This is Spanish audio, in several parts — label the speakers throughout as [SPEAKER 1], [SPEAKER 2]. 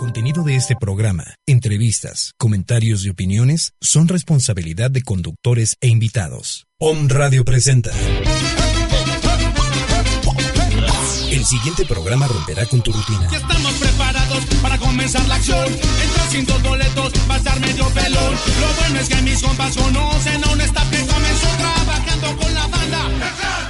[SPEAKER 1] contenido de este programa, entrevistas, comentarios y opiniones son responsabilidad de conductores e invitados. Om Radio presenta. El siguiente programa romperá con tu rutina.
[SPEAKER 2] Ya estamos preparados para comenzar la acción. Dos boletos va a estar medio pelón. Lo bueno es que mis compas conocen a un staff comenzó trabajando con la banda.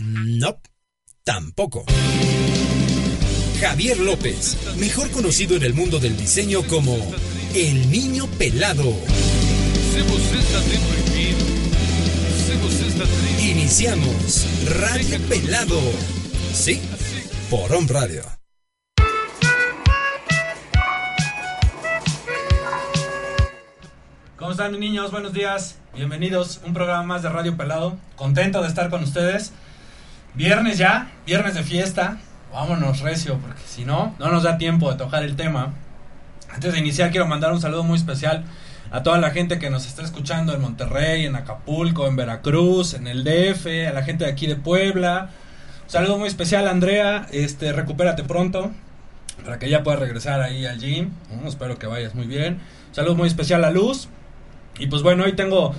[SPEAKER 1] No, tampoco. Javier López, mejor conocido en el mundo del diseño como el niño pelado. Iniciamos Radio Pelado. Sí, por On Radio.
[SPEAKER 3] ¿Cómo están mis niños? Buenos días. Bienvenidos un programa más de Radio Pelado. Contento de estar con ustedes. Viernes ya, viernes de fiesta. Vámonos recio, porque si no, no nos da tiempo de tocar el tema. Antes de iniciar quiero mandar un saludo muy especial a toda la gente que nos está escuchando en Monterrey, en Acapulco, en Veracruz, en el DF, a la gente de aquí de Puebla. Un saludo muy especial Andrea, este recupérate pronto para que ya puedas regresar ahí al gym. Espero que vayas muy bien. Un saludo muy especial a Luz. Y pues bueno, hoy tengo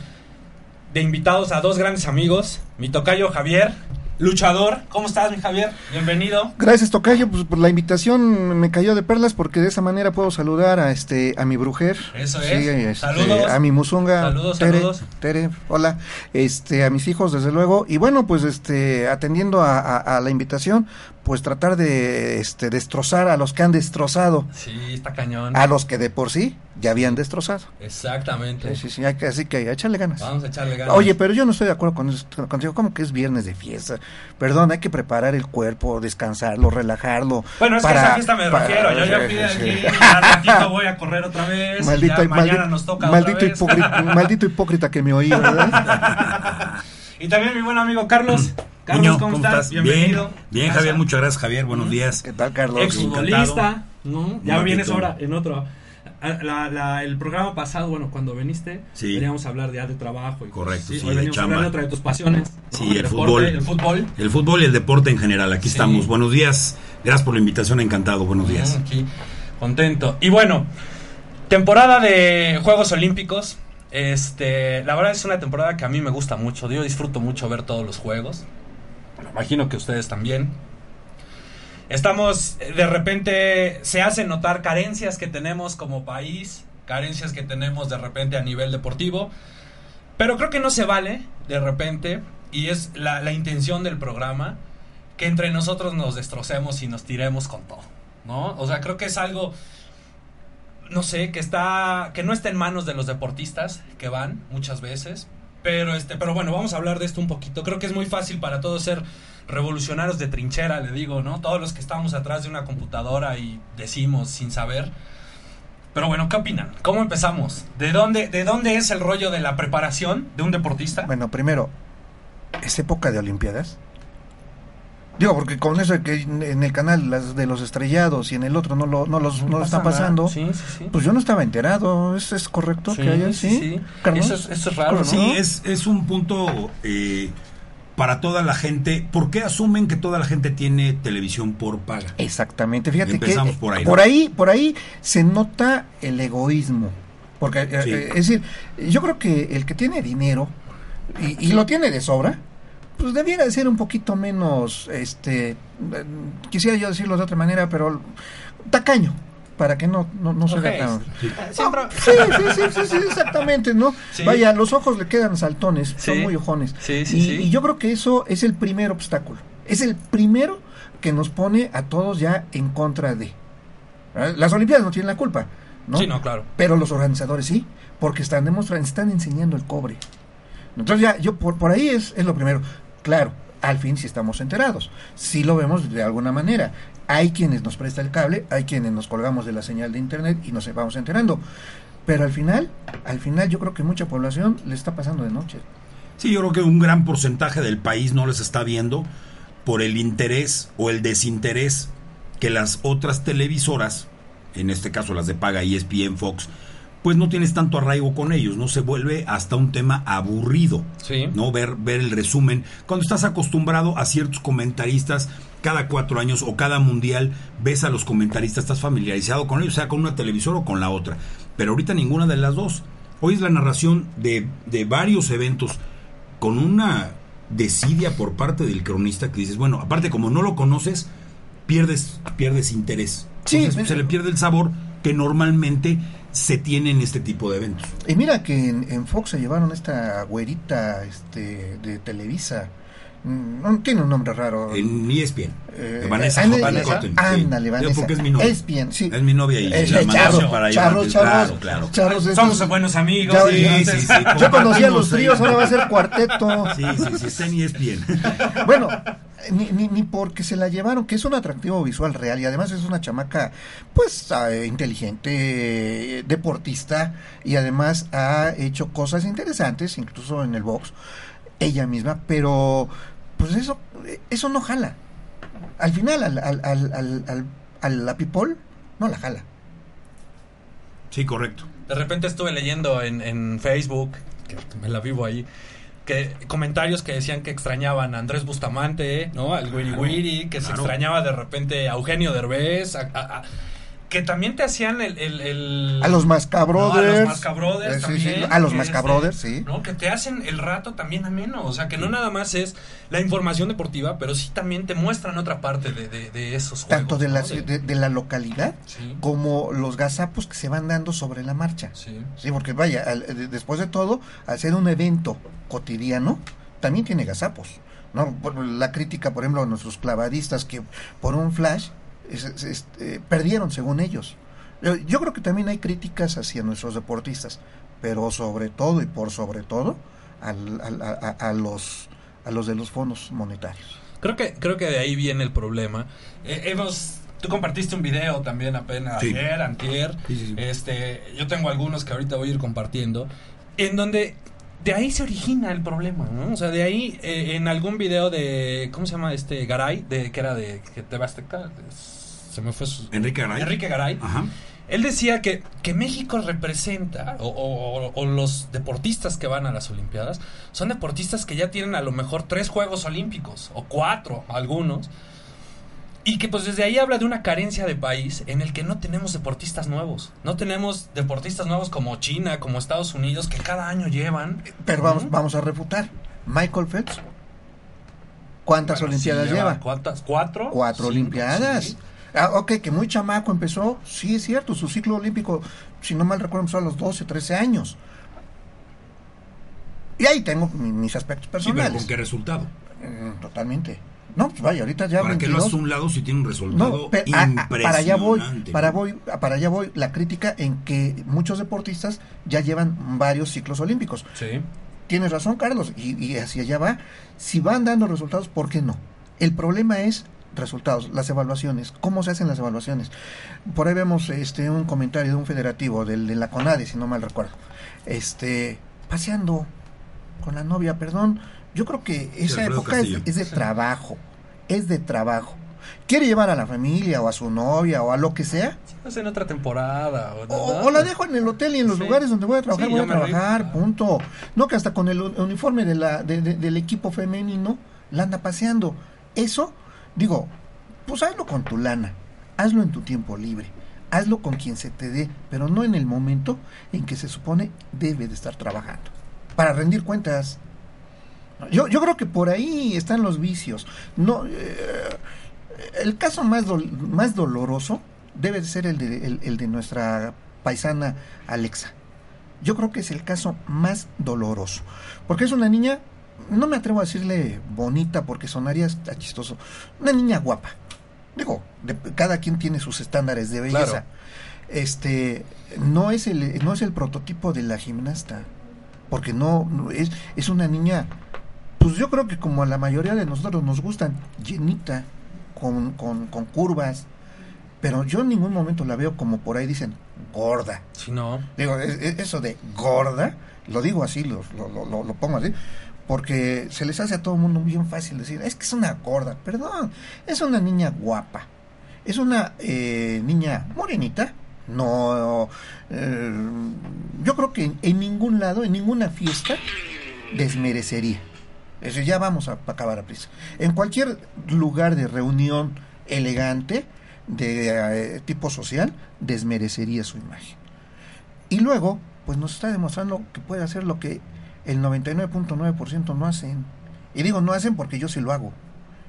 [SPEAKER 3] de invitados a dos grandes amigos, mi tocayo Javier, luchador. ¿Cómo estás, mi Javier? Bienvenido.
[SPEAKER 4] Gracias, Tocayo, pues por la invitación me cayó de perlas porque de esa manera puedo saludar a este a mi brujer.
[SPEAKER 3] Eso
[SPEAKER 4] Sí,
[SPEAKER 3] es.
[SPEAKER 4] este,
[SPEAKER 3] Saludos.
[SPEAKER 4] A mi musunga.
[SPEAKER 3] Saludos,
[SPEAKER 4] Tere,
[SPEAKER 3] saludos.
[SPEAKER 4] Tere, hola. Este, a mis hijos, desde luego. Y bueno, pues este, atendiendo a, a- a la invitación, pues tratar de este, destrozar a los que han destrozado,
[SPEAKER 3] Sí, está cañón.
[SPEAKER 4] a los que de por sí ya habían destrozado.
[SPEAKER 3] Exactamente.
[SPEAKER 4] Sí, sí, sí, hay que, así que échale ganas.
[SPEAKER 3] Vamos a echarle ganas.
[SPEAKER 4] Oye, pero yo no estoy de acuerdo con eso, contigo. ¿Cómo que es viernes de fiesta? Perdón, hay que preparar el cuerpo, descansarlo, relajarlo.
[SPEAKER 3] Bueno, es que a esa fiesta me
[SPEAKER 4] para-
[SPEAKER 3] refiero. Yo ya fui
[SPEAKER 4] sí,
[SPEAKER 3] al ratito voy a correr otra vez.
[SPEAKER 4] Maldito,
[SPEAKER 3] ya mañana
[SPEAKER 4] maldi-
[SPEAKER 3] nos toca
[SPEAKER 4] maldito,
[SPEAKER 3] otra vez.
[SPEAKER 4] hipócrita, maldito hipócrita que me oí, ¿verdad?
[SPEAKER 3] y también mi buen amigo Carlos. Carlos,
[SPEAKER 5] Niño,
[SPEAKER 3] ¿cómo, estás?
[SPEAKER 5] Bien,
[SPEAKER 3] Bienvenido.
[SPEAKER 5] bien,
[SPEAKER 3] Casa.
[SPEAKER 5] Javier, muchas gracias, Javier. Buenos días.
[SPEAKER 4] ¿Qué tal, Carlos?
[SPEAKER 3] exfutbolista, ¿no? Ya
[SPEAKER 5] Un
[SPEAKER 3] vienes
[SPEAKER 5] ratito.
[SPEAKER 3] ahora en otro. a- la- la- el programa pasado, bueno, cuando viniste,
[SPEAKER 5] Sí.
[SPEAKER 3] veníamos a hablar ya de trabajo. Y
[SPEAKER 5] Correcto, sí,
[SPEAKER 3] Hoy
[SPEAKER 5] de
[SPEAKER 3] venimos a hablar
[SPEAKER 5] chamba.
[SPEAKER 3] de otra de tus pasiones. ¿no?
[SPEAKER 5] Sí, el
[SPEAKER 3] deporte,
[SPEAKER 5] fútbol.
[SPEAKER 3] El fútbol.
[SPEAKER 5] El fútbol y el deporte en general, aquí
[SPEAKER 3] Sí.
[SPEAKER 5] estamos. Buenos días. Gracias por la invitación, encantado. Buenos días.
[SPEAKER 3] Mm, aquí, contento. Y bueno, temporada de Juegos Olímpicos. Este, la verdad es una temporada que a mí me gusta mucho. Yo disfruto mucho ver todos los juegos. Me imagino que ustedes también. Estamos, de repente, se hacen notar carencias que tenemos como país, carencias que tenemos de repente a nivel deportivo. Pero creo que no se vale, de repente, y es la, la intención del programa, que entre nosotros nos destrocemos y nos tiremos con todo, ¿no? O sea, creo que es algo, no sé, que está, que no está en manos de los deportistas que van muchas veces, pero este, pero bueno, vamos a hablar de esto un poquito. Creo que es muy fácil para todos ser revolucionarios de trinchera, le digo, ¿no? Todos los que estamos atrás de una computadora y decimos sin saber. Pero bueno, ¿qué opinan? ¿Cómo empezamos? ¿De dónde, ¿De dónde es el rollo de la preparación de un deportista?
[SPEAKER 4] Bueno, primero, ¿es época de Olimpiadas? Digo, porque con eso de que en el canal las de los estrellados y en el otro no lo, no los, no lo
[SPEAKER 3] pasa
[SPEAKER 4] está pasando,
[SPEAKER 3] Sí, sí, sí.
[SPEAKER 4] pues yo no estaba enterado. ¿Es, es correcto
[SPEAKER 3] Sí,
[SPEAKER 4] que haya?
[SPEAKER 3] sí,
[SPEAKER 4] Sí,
[SPEAKER 3] sí.
[SPEAKER 4] Carlos?
[SPEAKER 3] Eso es- eso es raro, ¿no?
[SPEAKER 5] Sí, es, es un punto eh, para toda la gente. ¿Por qué asumen que toda la gente tiene televisión por paga?
[SPEAKER 4] Exactamente, fíjate
[SPEAKER 5] Empezamos
[SPEAKER 4] que
[SPEAKER 5] por ahí, ¿no?
[SPEAKER 4] por ahí, por ahí se nota el egoísmo, porque eh,
[SPEAKER 5] Sí.
[SPEAKER 4] eh, es decir, yo creo que el que tiene dinero y, y lo tiene de sobra, pues debiera de ser un poquito menos, este, quisiera yo decirlo de otra manera, pero tacaño, para que no no, no se vea
[SPEAKER 3] Ok.
[SPEAKER 4] tan
[SPEAKER 3] Siempre-
[SPEAKER 4] Sí, sí, sí, sí, sí, exactamente, ¿no?
[SPEAKER 3] Sí.
[SPEAKER 4] Vaya, los ojos le quedan saltones, son muy ojones.
[SPEAKER 3] Sí, sí,
[SPEAKER 4] y,
[SPEAKER 3] sí.
[SPEAKER 4] y yo creo que eso es el primer obstáculo. Es el primero que nos pone a todos ya en contra de. ¿verdad? Las Olimpiadas no tienen la culpa, ¿no?
[SPEAKER 3] Sí, no, claro.
[SPEAKER 4] Pero los organizadores sí, porque están demostrando, están enseñando el cobre. Entonces ya, yo por, por ahí es, es lo primero. Claro, al fin sí estamos enterados. Sí lo vemos de alguna manera. Hay quienes nos presta el cable, hay quienes nos colgamos de la señal de internet y nos vamos enterando. Pero al final, al final yo creo que mucha población le está pasando de noche.
[SPEAKER 5] Sí, yo creo que un gran porcentaje del país no les está viendo por el interés o el desinterés que las otras televisoras, en este caso las de paga ESPN, Fox, pues no tienes tanto arraigo con ellos, no se vuelve hasta un tema aburrido,
[SPEAKER 3] Sí.
[SPEAKER 5] no ver ver el resumen cuando estás acostumbrado a ciertos comentaristas cada cuatro años o cada mundial ves a los comentaristas estás familiarizado con ellos, sea con una televisora o con la otra, pero ahorita ninguna de las dos. Hoy es la narración de, de varios eventos con una desidia por parte del cronista que dices, bueno, aparte como no lo conoces, pierdes, pierdes interés.
[SPEAKER 4] Sí,
[SPEAKER 5] Entonces, se le pierde el sabor que normalmente se tiene en este tipo de eventos.
[SPEAKER 4] Y mira que en, en Fox se llevaron esta güerita este, de Televisa. Mm, No tiene un nombre raro.
[SPEAKER 5] En ESPN.
[SPEAKER 4] Eh,
[SPEAKER 5] Vanessa Cotton, sí.
[SPEAKER 4] ándale, Vanessa.
[SPEAKER 5] Porque es mi novia.
[SPEAKER 4] Es bien, sí.
[SPEAKER 5] Es mi novia y
[SPEAKER 4] Es
[SPEAKER 5] la
[SPEAKER 4] de
[SPEAKER 5] mandamos
[SPEAKER 4] charro,
[SPEAKER 5] para allá.
[SPEAKER 4] charros, charros,
[SPEAKER 5] Claro, claro.
[SPEAKER 3] Somos
[SPEAKER 4] esos-
[SPEAKER 3] buenos amigos. Entonces-
[SPEAKER 5] sí, sí.
[SPEAKER 4] Yo conocía a los tríos, ahora va a ser cuarteto.
[SPEAKER 5] Sí, sí, sí, está en ESPN.
[SPEAKER 4] Bueno, ni, ni, ni porque se la llevaron, que es un atractivo visual real y además es una chamaca, pues, eh, inteligente, eh, deportista y además ha hecho cosas interesantes, incluso en el box, ella misma, pero pues eso, eso no jala. Al final, al, al, al, al, al- a la people no la jala.
[SPEAKER 5] Sí, correcto.
[SPEAKER 3] De repente estuve leyendo en, en Facebook, que me la vivo ahí, que comentarios que decían que extrañaban a Andrés Bustamante, ¿no? Al Wiri Wiri, que se extrañaba de repente a Eugenio Derbez, a- a- a- que también te hacían el... el- el-
[SPEAKER 4] A los Mascabrothers.
[SPEAKER 3] No, a los Mascabrothers
[SPEAKER 4] Eh, sí, sí,
[SPEAKER 3] también.
[SPEAKER 4] a los
[SPEAKER 3] que
[SPEAKER 4] Mascabrothers,
[SPEAKER 3] este,
[SPEAKER 4] sí.
[SPEAKER 3] ¿no? Que te hacen el rato también ameno. O sea, que no nada más es la información deportiva, pero sí también te muestran otra parte de, de- de esos juegos.
[SPEAKER 4] Tanto de
[SPEAKER 3] ¿no?
[SPEAKER 4] la, de, de la localidad como los gazapos que se van dando sobre la marcha.
[SPEAKER 3] sí.
[SPEAKER 4] Sí, porque vaya, al- de- después de todo, al ser un evento cotidiano, también tiene gazapos. ¿no? La crítica, por ejemplo, a nuestros clavadistas que por un flash es- es- eh, perdieron, según ellos. Yo, yo creo que también hay críticas hacia nuestros deportistas, pero sobre todo y por sobre todo al- al- a, a- a los a los de los fondos monetarios.
[SPEAKER 3] Creo que, creo que de ahí viene el problema. Eh, hemos, tú compartiste un video también apenas
[SPEAKER 5] Sí.
[SPEAKER 3] ayer, antier.
[SPEAKER 5] Sí, sí, sí.
[SPEAKER 3] Este, yo tengo algunos que ahorita voy a ir compartiendo. En donde de ahí se origina el problema, ¿no? O sea, de ahí eh, en algún video de, ¿cómo se llama este? Garay, de, que era de que TV Azteca, se me fue su...
[SPEAKER 5] Enrique Garay.
[SPEAKER 3] Enrique Garay.
[SPEAKER 5] Ajá.
[SPEAKER 3] Él decía que, que México representa, o, o- o los deportistas que van a las Olimpiadas, son deportistas que ya tienen a lo mejor tres Juegos Olímpicos, o cuatro, algunos, y que pues desde ahí habla de una carencia de país en el que no tenemos deportistas nuevos. No tenemos deportistas nuevos como China, como Estados Unidos, que cada año llevan.
[SPEAKER 4] Pero vamos, vamos a refutar. Michael Phelps, ¿cuántas
[SPEAKER 3] Bueno,
[SPEAKER 4] Olimpiadas
[SPEAKER 3] sí,
[SPEAKER 4] lleva?
[SPEAKER 3] ¿Cuántas? ¿Cuatro?
[SPEAKER 4] Cuatro Olimpiadas.
[SPEAKER 3] sí.
[SPEAKER 4] Ah, ok, que muy chamaco empezó, sí es cierto, su ciclo olímpico, si no mal recuerdo, empezó a los 12, 13 años. Y ahí tengo mi- mis aspectos
[SPEAKER 5] Sí, pero
[SPEAKER 4] personales.
[SPEAKER 5] ¿con qué resultado?
[SPEAKER 4] Mm, totalmente. No, pues vaya, ahorita ya
[SPEAKER 5] ¿Para qué lo
[SPEAKER 4] 22.
[SPEAKER 5] haces a un lado si tiene un resultado
[SPEAKER 4] No, pero,
[SPEAKER 5] impresionante?
[SPEAKER 4] para allá voy, para voy, para allá voy la crítica en que muchos deportistas ya llevan varios ciclos olímpicos.
[SPEAKER 3] Sí.
[SPEAKER 4] Tienes razón, Carlos, y, y hacia allá va. Si van dando resultados, ¿por qué no? El problema es resultados, las evaluaciones, cómo se hacen las evaluaciones. Por ahí vemos este un comentario de un federativo del de la CONADE, si no mal recuerdo. Este, paseando con la novia, perdón. Yo creo que esa
[SPEAKER 5] Alfredo
[SPEAKER 4] época es de trabajo, es de trabajo. Quiere llevar a la familia o a su novia o a lo que sea,
[SPEAKER 3] Es en otra temporada.
[SPEAKER 4] o, o la dejo en el hotel y en los
[SPEAKER 3] Sí.
[SPEAKER 4] lugares donde voy a trabajar,
[SPEAKER 3] Sí,
[SPEAKER 4] voy a trabajar, punto. No que hasta con el uniforme de la, de- de- del equipo femenino la anda paseando. Eso, digo, pues hazlo con tu lana, hazlo en tu tiempo libre, hazlo con quien se te dé, pero no en el momento en que se supone debe de estar trabajando. Para rendir cuentas. Yo, yo creo que por ahí están los vicios. No, eh, el caso más, más doloroso debe de ser el de, el, el de nuestra paisana Alexa. Yo creo que es el caso más doloroso. Porque es una niña, no me atrevo a decirle bonita porque sonaría chistoso, una niña guapa. Digo, de- cada quien tiene sus estándares de belleza.
[SPEAKER 3] Claro.
[SPEAKER 4] Este, no es el, no es el prototipo de la gimnasta. Porque no, no es, es una niña pues yo creo que como a la mayoría de nosotros nos gustan, llenita, con, con, con curvas, pero yo en ningún momento la veo como por ahí dicen gorda.
[SPEAKER 3] Si no.
[SPEAKER 4] Digo, es- es- eso de gorda, lo digo así, lo, lo, lo- lo pongo así, porque se les hace a todo el mundo bien fácil decir, es que es una gorda, perdón, es una niña guapa, es una eh, niña morenita, no, eh, yo creo que en, en ningún lado, en ninguna fiesta, desmerecería. Eso ya vamos a, acabar a prisa. En cualquier lugar de reunión elegante, de eh, tipo social, desmerecería su imagen. Y luego, pues nos está demostrando que puede hacer lo que el 99.9% no hacen. Y digo no hacen porque yo sí lo hago.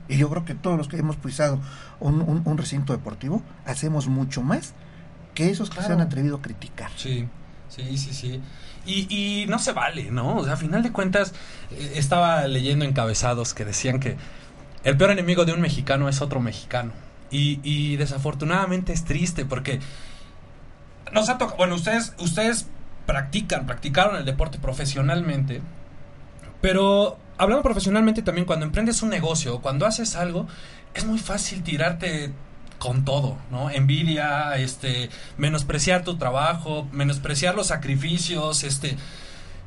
[SPEAKER 4] Y yo creo que todos los que hemos pisado un, un- un recinto deportivo hacemos mucho más que esos que se han atrevido a criticar.
[SPEAKER 3] Sí, sí, sí, sí. Y, y no se vale, ¿no? O sea, a final de cuentas, eh, estaba leyendo encabezados que decían que el peor enemigo de un mexicano es otro mexicano. Y, y desafortunadamente es triste porque nos ha tocado, bueno, ustedes, ustedes practican, practicaron el deporte profesionalmente, pero hablando profesionalmente también, cuando emprendes un negocio, cuando haces algo, es muy fácil tirarte con todo, ¿no? Envidia, este, menospreciar tu trabajo, menospreciar los sacrificios, este,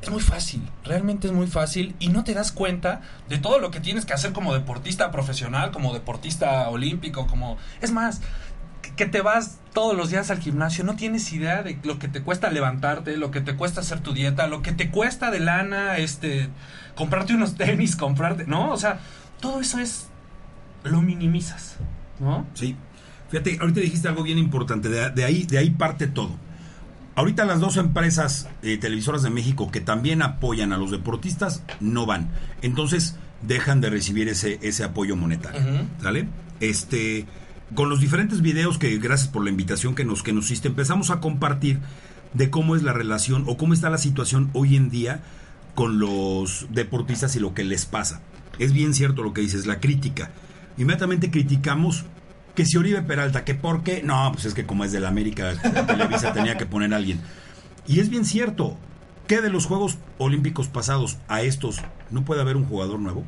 [SPEAKER 3] es muy fácil, realmente es muy fácil y no te das cuenta de todo lo que tienes que hacer como deportista profesional, como deportista olímpico, como, es más, que- te vas todos los días al gimnasio, no tienes idea de lo que te cuesta levantarte, lo que te cuesta hacer tu dieta, lo que te cuesta de lana, este, comprarte unos tenis, comprarte, ¿no? O sea, todo eso es, lo minimizas, ¿no?
[SPEAKER 5] Sí. Fíjate, ahorita dijiste algo bien importante, de, de ahí, de ahí parte todo. Ahorita las dos empresas eh, televisoras de México que también apoyan a los deportistas no van. Entonces dejan de recibir ese, ese apoyo monetario. ¿Sale? Este, con los diferentes videos que gracias por la invitación que nos, que nos hiciste, empezamos a compartir de cómo es la relación o cómo está la situación hoy en día con los deportistas y lo que les pasa. Es bien cierto lo que dices, la crítica. Inmediatamente criticamos que si Oribe Peralta, que por qué, no, pues es que como es de la América, Televisa tenía que poner a alguien. Y es bien cierto, que de los Juegos Olímpicos pasados a estos no puede haber un jugador nuevo.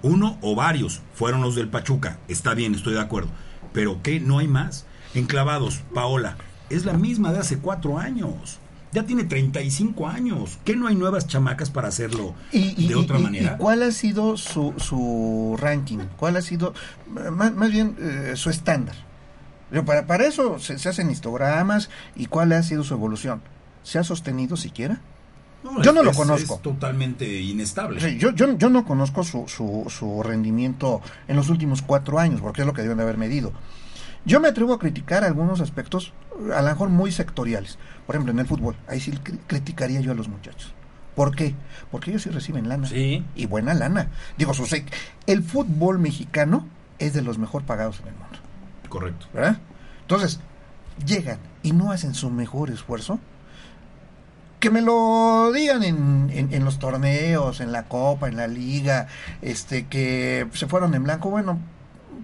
[SPEAKER 5] Uno o varios fueron los del Pachuca, está bien, estoy de acuerdo. Pero ¿qué? No hay más. Enclavados, Paola, es la misma de hace cuatro años. Ya tiene 35 años. ¿Qué no hay nuevas chamacas para hacerlo
[SPEAKER 4] Y, y-
[SPEAKER 5] de otra
[SPEAKER 4] y-
[SPEAKER 5] manera?
[SPEAKER 4] cuál ha sido su, su ranking? ¿Cuál ha sido, más, más bien, eh, su estándar? Pero Para, para eso se, se hacen histogramas y cuál ha sido su evolución. ¿Se ha sostenido siquiera? yo no lo conozco.
[SPEAKER 5] Es totalmente inestable.
[SPEAKER 4] Sí, yo, yo, yo no conozco su, su, su rendimiento en los últimos cuatro años, porque es lo que deben de haber medido. Yo me atrevo a criticar algunos aspectos, a lo mejor muy sectoriales. Por ejemplo, en el fútbol, ahí sí cri- criticaría yo a los muchachos. ¿Por qué? Porque ellos sí reciben lana.
[SPEAKER 3] Sí.
[SPEAKER 4] Y buena lana. Digo, el fútbol mexicano es de los mejor pagados en el mundo.
[SPEAKER 5] Correcto.
[SPEAKER 4] ¿verdad? Entonces, llegan y no hacen su mejor esfuerzo. Que me lo digan en, en- en los torneos, en la copa, en la liga, este, que se fueron en blanco. Bueno,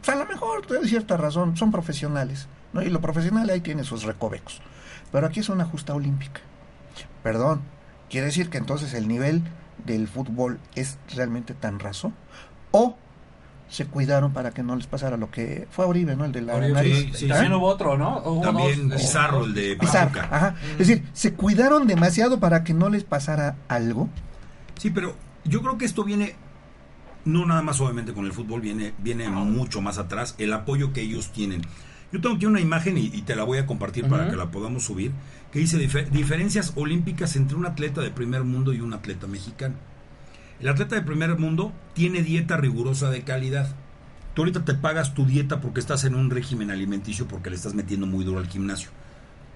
[SPEAKER 4] pues a lo mejor hay cierta razón, son profesionales, ¿no? Y lo profesional ahí tiene sus recovecos. Pero aquí es una justa olímpica. Perdón, ¿quiere decir que entonces el nivel del fútbol es realmente tan raso? ¿O se cuidaron para que no les pasara lo que fue a Oribe, ¿no? El de la
[SPEAKER 3] Oribe,
[SPEAKER 4] nariz.
[SPEAKER 5] sí, sí,
[SPEAKER 4] ¿Ah?
[SPEAKER 3] También hubo otro, ¿no? Hubo
[SPEAKER 5] También
[SPEAKER 3] dos-
[SPEAKER 5] Pizarro, el de
[SPEAKER 4] Pizarro. Es decir, se cuidaron demasiado para que no les pasara algo.
[SPEAKER 5] Sí, pero yo creo que esto viene, no nada más obviamente con el fútbol, viene, viene mucho más atrás, el apoyo que ellos tienen. Yo tengo aquí una imagen y, y te la voy a compartir para que la podamos subir, que dice "Dife- diferencias olímpicas entre un atleta de primer mundo y un atleta mexicano. El atleta de primer mundo tiene dieta rigurosa de calidad. Tú ahorita te pagas tu dieta porque estás en un régimen alimenticio porque le estás metiendo muy duro al gimnasio.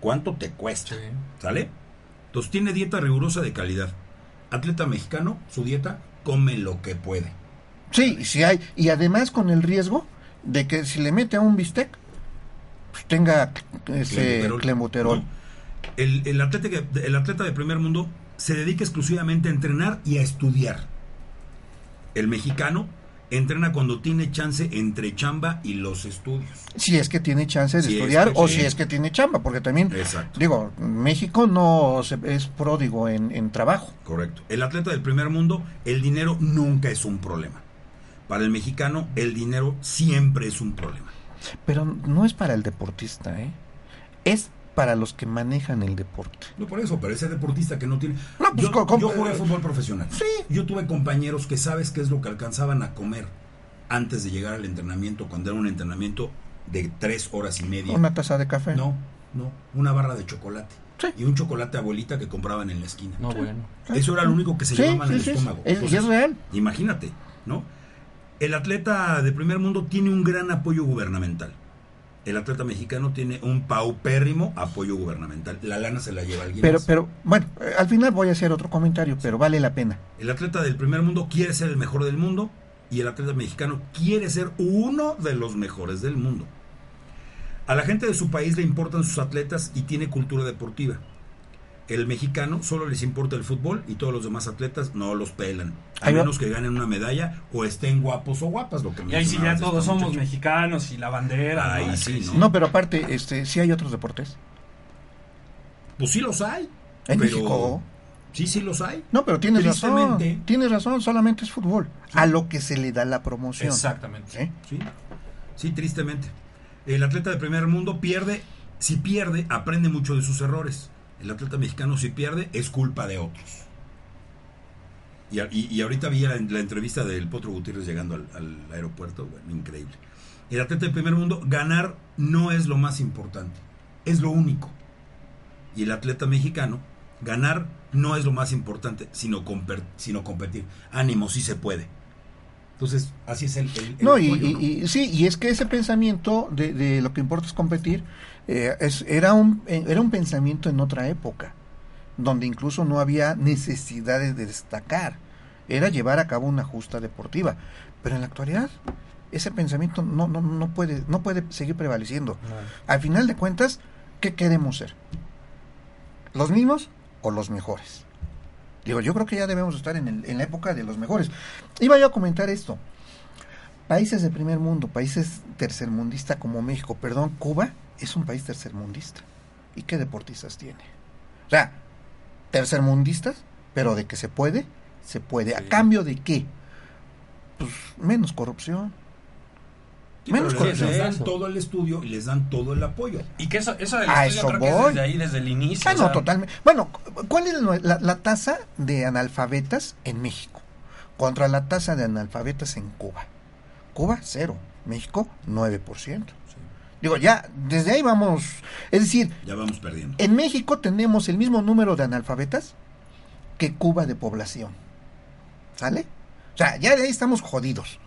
[SPEAKER 5] ¿Cuánto te cuesta?
[SPEAKER 3] Sí.
[SPEAKER 5] ¿Sale? Entonces tiene dieta rigurosa de calidad. Atleta mexicano, su dieta, come lo que puede.
[SPEAKER 4] Sí, sí hay. Y además con el riesgo de que si le mete a un bistec, pues tenga ese
[SPEAKER 5] Clenbuterol.
[SPEAKER 4] clenbuterol.
[SPEAKER 5] No. El, el atleta el atleta de primer mundo se dedica exclusivamente a entrenar y a estudiar. El mexicano entrena cuando tiene chance entre chamba y los estudios.
[SPEAKER 4] Si es que tiene chance de
[SPEAKER 5] Si es
[SPEAKER 4] estudiar
[SPEAKER 5] que
[SPEAKER 4] o
[SPEAKER 5] sí.
[SPEAKER 4] si es que tiene chamba, porque también,
[SPEAKER 5] Exacto.
[SPEAKER 4] digo, México no se- es pródigo en, en trabajo.
[SPEAKER 5] Correcto. El atleta del primer mundo, el dinero nunca es un problema. Para el mexicano, el dinero siempre es un problema.
[SPEAKER 4] Pero no es para el deportista, ¿eh? Es para los que manejan el deporte.
[SPEAKER 5] No por eso, pero ese deportista que no tiene...
[SPEAKER 4] No, pues,
[SPEAKER 5] yo, yo jugué fútbol profesional.
[SPEAKER 4] Sí.
[SPEAKER 5] Yo tuve compañeros que sabes qué es lo que alcanzaban a comer antes de llegar al entrenamiento, cuando era un entrenamiento de tres horas y media.
[SPEAKER 4] Una taza de café.
[SPEAKER 5] No, no, una barra de chocolate.
[SPEAKER 4] Sí.
[SPEAKER 5] Y un chocolate abuelita que compraban en la esquina.
[SPEAKER 3] No, bueno.
[SPEAKER 5] Eso era lo único que se
[SPEAKER 4] Sí,
[SPEAKER 5] llevaban
[SPEAKER 4] sí,
[SPEAKER 5] al
[SPEAKER 4] sí,
[SPEAKER 5] estómago.
[SPEAKER 4] es- y es real.
[SPEAKER 5] Imagínate, ¿no? El atleta de primer mundo tiene un gran apoyo gubernamental. El atleta mexicano tiene un paupérrimo apoyo gubernamental. La lana se la lleva alguien
[SPEAKER 4] Pero,
[SPEAKER 5] más.
[SPEAKER 4] pero, bueno, al final voy a hacer otro comentario, pero vale la pena.
[SPEAKER 5] El atleta del primer mundo quiere ser el mejor del mundo y el atleta mexicano quiere ser uno de los mejores del mundo. A la gente de su país le importan sus atletas y tiene cultura deportiva. El mexicano solo les importa el fútbol y todos los demás atletas no los pelan. A menos que ganen una medalla o estén guapos o guapas, lo que
[SPEAKER 3] Y ahí sí ya todos somos mexicanos y la bandera.
[SPEAKER 5] Ahí
[SPEAKER 3] ¿no?
[SPEAKER 5] sí, ¿no?
[SPEAKER 4] No, pero aparte, este, sí hay otros deportes.
[SPEAKER 5] Pues sí los hay.
[SPEAKER 4] En
[SPEAKER 5] pero-
[SPEAKER 4] México.
[SPEAKER 5] Sí, sí los hay.
[SPEAKER 4] No, pero tienes razón.
[SPEAKER 5] Tristemente.
[SPEAKER 4] Tienes razón, solamente es fútbol. A lo que se le da la promoción.
[SPEAKER 3] Exactamente.
[SPEAKER 4] ¿Eh?
[SPEAKER 5] Sí, sí, tristemente. El atleta de primer mundo pierde, si pierde, aprende mucho de sus errores. El atleta mexicano si pierde, es culpa de otros. Y, y- y ahorita vi la, entrevista del Potro Gutiérrez llegando al, aeropuerto, bueno, increíble. El atleta de primer mundo, ganar no es lo más importante, es lo único. Y el atleta mexicano, ganar no es lo más importante, sino, sino competir. Ánimo, sí se puede. Entonces, así es el... el- el
[SPEAKER 4] No, y,
[SPEAKER 5] apoyo,
[SPEAKER 4] y-
[SPEAKER 5] ¿no?
[SPEAKER 4] y- sí, y es que ese pensamiento de, de lo que importa es competir, eh, es- era, un, era un pensamiento en otra época, donde incluso no había necesidades de destacar, era llevar a cabo una justa deportiva. Pero en la actualidad, ese pensamiento no, no, no, puede, no puede seguir prevaleciendo. Al final de cuentas, ¿qué queremos ser? ¿Los mismos o los mejores? Digo, yo creo que ya debemos estar en, el- en la época de los mejores. Iba yo a comentar esto. Países de primer mundo, países tercermundistas como México, perdón, Cuba es un país tercermundista. ¿Y qué deportistas tiene? O sea, tercermundistas, pero de que se puede, se puede. ¿A cambio de qué? Pues menos corrupción.
[SPEAKER 5] Sí,
[SPEAKER 4] menos
[SPEAKER 5] pero les, dan todo el estudio y les dan todo el apoyo.
[SPEAKER 3] Y que eso, eso del
[SPEAKER 4] A
[SPEAKER 3] estudio
[SPEAKER 4] eso
[SPEAKER 3] creo que
[SPEAKER 4] voy.
[SPEAKER 3] es desde ahí, desde el inicio.
[SPEAKER 4] Ah,
[SPEAKER 3] o
[SPEAKER 4] no,
[SPEAKER 3] sea,
[SPEAKER 4] totalmente. Bueno, cu- ¿cuál es la, la- la tasa de analfabetas en México contra la tasa de analfabetas en Cuba? Cuba, cero. México, 9%. Digo, ya, desde ahí vamos. Es decir,
[SPEAKER 5] Ya vamos perdiendo.
[SPEAKER 4] en México tenemos el mismo número de analfabetas que Cuba de población. ¿Sale? O sea, ya de ahí estamos jodidos.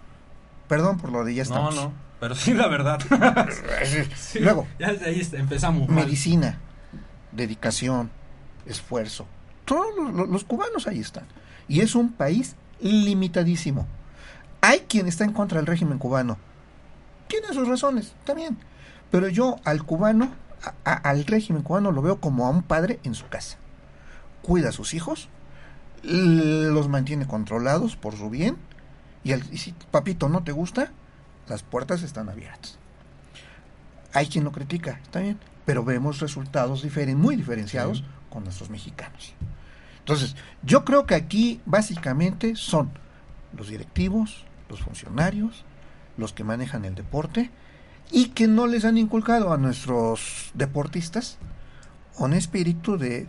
[SPEAKER 4] Perdón por lo de ya
[SPEAKER 3] No,
[SPEAKER 4] estamos.
[SPEAKER 3] no. Pero sí, la verdad. Sí,
[SPEAKER 4] Luego,
[SPEAKER 3] Ya desde ahí empezamos. mal.
[SPEAKER 4] medicina, dedicación, esfuerzo. Todos los, cubanos ahí están. Y es un país limitadísimo. Hay quien está en contra del régimen cubano. Tiene sus razones, también. Pero yo al cubano, a- a- al régimen cubano, lo veo como a un padre en su casa. Cuida a sus hijos, los mantiene controlados por su bien. Y, y si papito no te gusta, las puertas están abiertas. Hay quien lo critica, está bien, pero vemos resultados diferen, muy diferenciados con nuestros mexicanos. Entonces, yo creo que aquí básicamente son los directivos, los funcionarios, los que manejan el deporte y que no les han inculcado a nuestros deportistas un espíritu de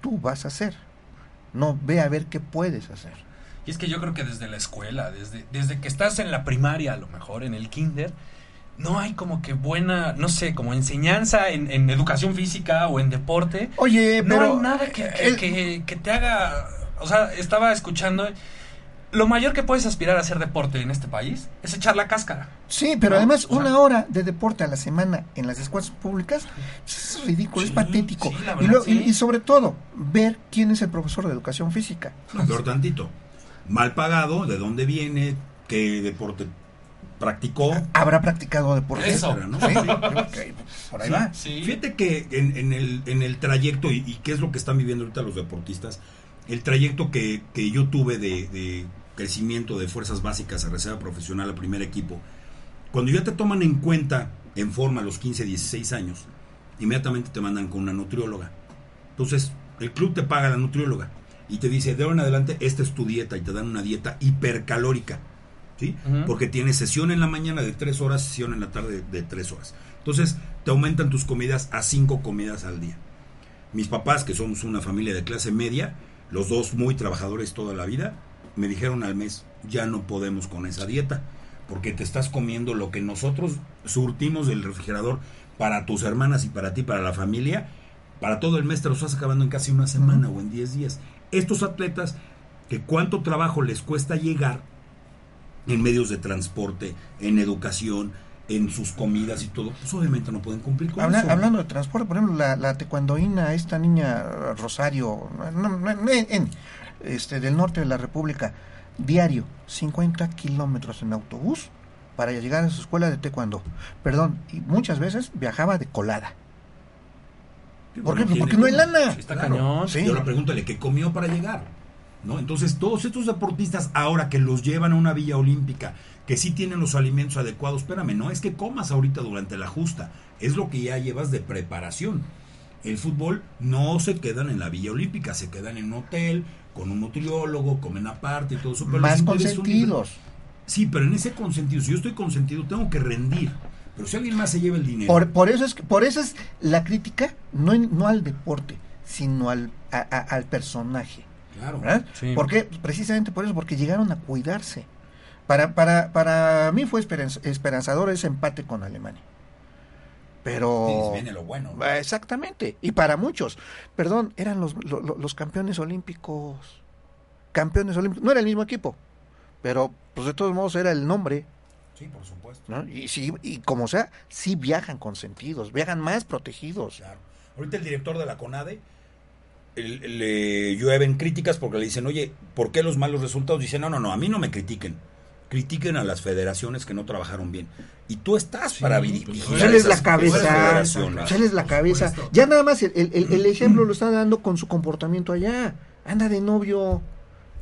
[SPEAKER 4] tú vas a hacer, no ve a ver qué puedes hacer.
[SPEAKER 3] Y es que yo creo que desde la escuela, desde, desde que estás en la primaria, a lo mejor, en el kinder, no hay como que buena, no sé, como enseñanza en, en educación física o en deporte.
[SPEAKER 4] Oye,
[SPEAKER 3] no
[SPEAKER 4] pero
[SPEAKER 3] hay nada que, que-
[SPEAKER 4] el-
[SPEAKER 3] que- que te haga. O sea, estaba escuchando. Lo mayor que puedes aspirar a hacer deporte en este país es echar la cáscara.
[SPEAKER 4] Sí, pero
[SPEAKER 3] ¿no?
[SPEAKER 4] además
[SPEAKER 3] O sea-
[SPEAKER 4] una hora de deporte a la semana en las escuelas públicas es ridículo, es patético.
[SPEAKER 3] sí, la
[SPEAKER 4] y, lo- y-
[SPEAKER 3] sí.
[SPEAKER 4] y sobre todo, ver quién es el profesor de educación física.
[SPEAKER 5] No, peor tantito. Mal pagado, de dónde viene, qué deporte practicó.
[SPEAKER 4] ¿Habrá practicado deporte?
[SPEAKER 3] Eso.
[SPEAKER 5] ¿no?
[SPEAKER 4] Sí, ok, por ahí va.
[SPEAKER 3] Sí.
[SPEAKER 5] Fíjate que en, en el, en el trayecto, y, y qué es lo que están viviendo ahorita los deportistas, el trayecto que, que yo tuve de, de crecimiento de fuerzas básicas a reserva profesional a primer equipo, cuando ya te toman en cuenta en forma a los 15, 16 años, inmediatamente te mandan con una nutrióloga. Entonces, el club te paga la nutrióloga y te dice, de ahora en adelante, esta es tu dieta y te dan una dieta hipercalórica. ¿Sí? Porque tienes sesión en la mañana de 3 horas, sesión en la tarde de 3 horas. Entonces, te aumentan tus comidas a 5 comidas al día. Mis papás, que somos una familia de clase media, los dos muy trabajadores toda la vida, me dijeron al mes, ya no podemos con esa dieta, porque te estás comiendo lo que nosotros surtimos del refrigerador para tus hermanas y para ti, para la familia, para todo el mes te lo estás acabando en casi una semana o en 10 días. Estos atletas, que cuánto trabajo les cuesta llegar en medios de transporte, en educación, en sus comidas y todo, pues obviamente no pueden cumplir con
[SPEAKER 4] Habla-
[SPEAKER 5] eso.
[SPEAKER 4] hablando de transporte, por ejemplo, la, la tecuandoína, esta niña Rosario, no, no, no, en- en, este, del norte de la República, diario, 50 kilómetros en autobús para llegar a su escuela de taekwondo. Perdón, y muchas veces viajaba de colada. ¿Por qué? Porque no hay lana.
[SPEAKER 3] Está cañón.
[SPEAKER 4] Sí.
[SPEAKER 5] Y ahora pregúntale qué comió para llegar. ¿no? Entonces, todos estos deportistas, ahora que los llevan a una villa olímpica, que sí tienen los alimentos adecuados, espérame, no es que comas ahorita durante la justa, es lo que ya llevas de preparación. El fútbol no se quedan en la villa olímpica, se quedan en un hotel, con un nutriólogo, comen aparte y todo eso. pero
[SPEAKER 4] Más
[SPEAKER 5] un
[SPEAKER 4] consentidos.
[SPEAKER 5] Sí, pero en ese consentido, si yo estoy consentido, tengo que rendir. Pero si alguien más se lleva el dinero.
[SPEAKER 4] Por, por eso es que- por eso es la crítica, no, en- no al deporte, sino al, a- a- al personaje.
[SPEAKER 5] claro.
[SPEAKER 4] ¿verdad?
[SPEAKER 3] Sí.
[SPEAKER 4] ¿Por qué? Precisamente por eso, porque llegaron a cuidarse. Para, para, para mí fue esperanz- esperanzador ese empate con Alemania. Pero...
[SPEAKER 5] Sí, viene lo bueno. ¿no?
[SPEAKER 4] Exactamente. Y para muchos, perdón, eran los, lo- lo- los campeones olímpicos. Campeones olímpicos. No era el mismo equipo, pero pues de todos modos era el nombre.
[SPEAKER 5] Sí, por supuesto.
[SPEAKER 4] ¿no? Y, sí, y como sea, sí viajan consentidos, viajan más protegidos.
[SPEAKER 5] Claro. Ahorita el director de la CONADE le llueven críticas porque le dicen, oye, ¿por qué los malos resultados? Dice, no, no, no, a mí no me critiquen. Critiquen a las federaciones que no trabajaron bien. Y tú estás para
[SPEAKER 3] pues,
[SPEAKER 5] dirigir.
[SPEAKER 3] tú
[SPEAKER 5] a
[SPEAKER 4] Él es
[SPEAKER 5] esas-
[SPEAKER 4] la cabeza,
[SPEAKER 5] federaciones.
[SPEAKER 4] él es la cabeza. Ya nada más el, el- el- el ejemplo lo está dando con su comportamiento allá. Anda de novio.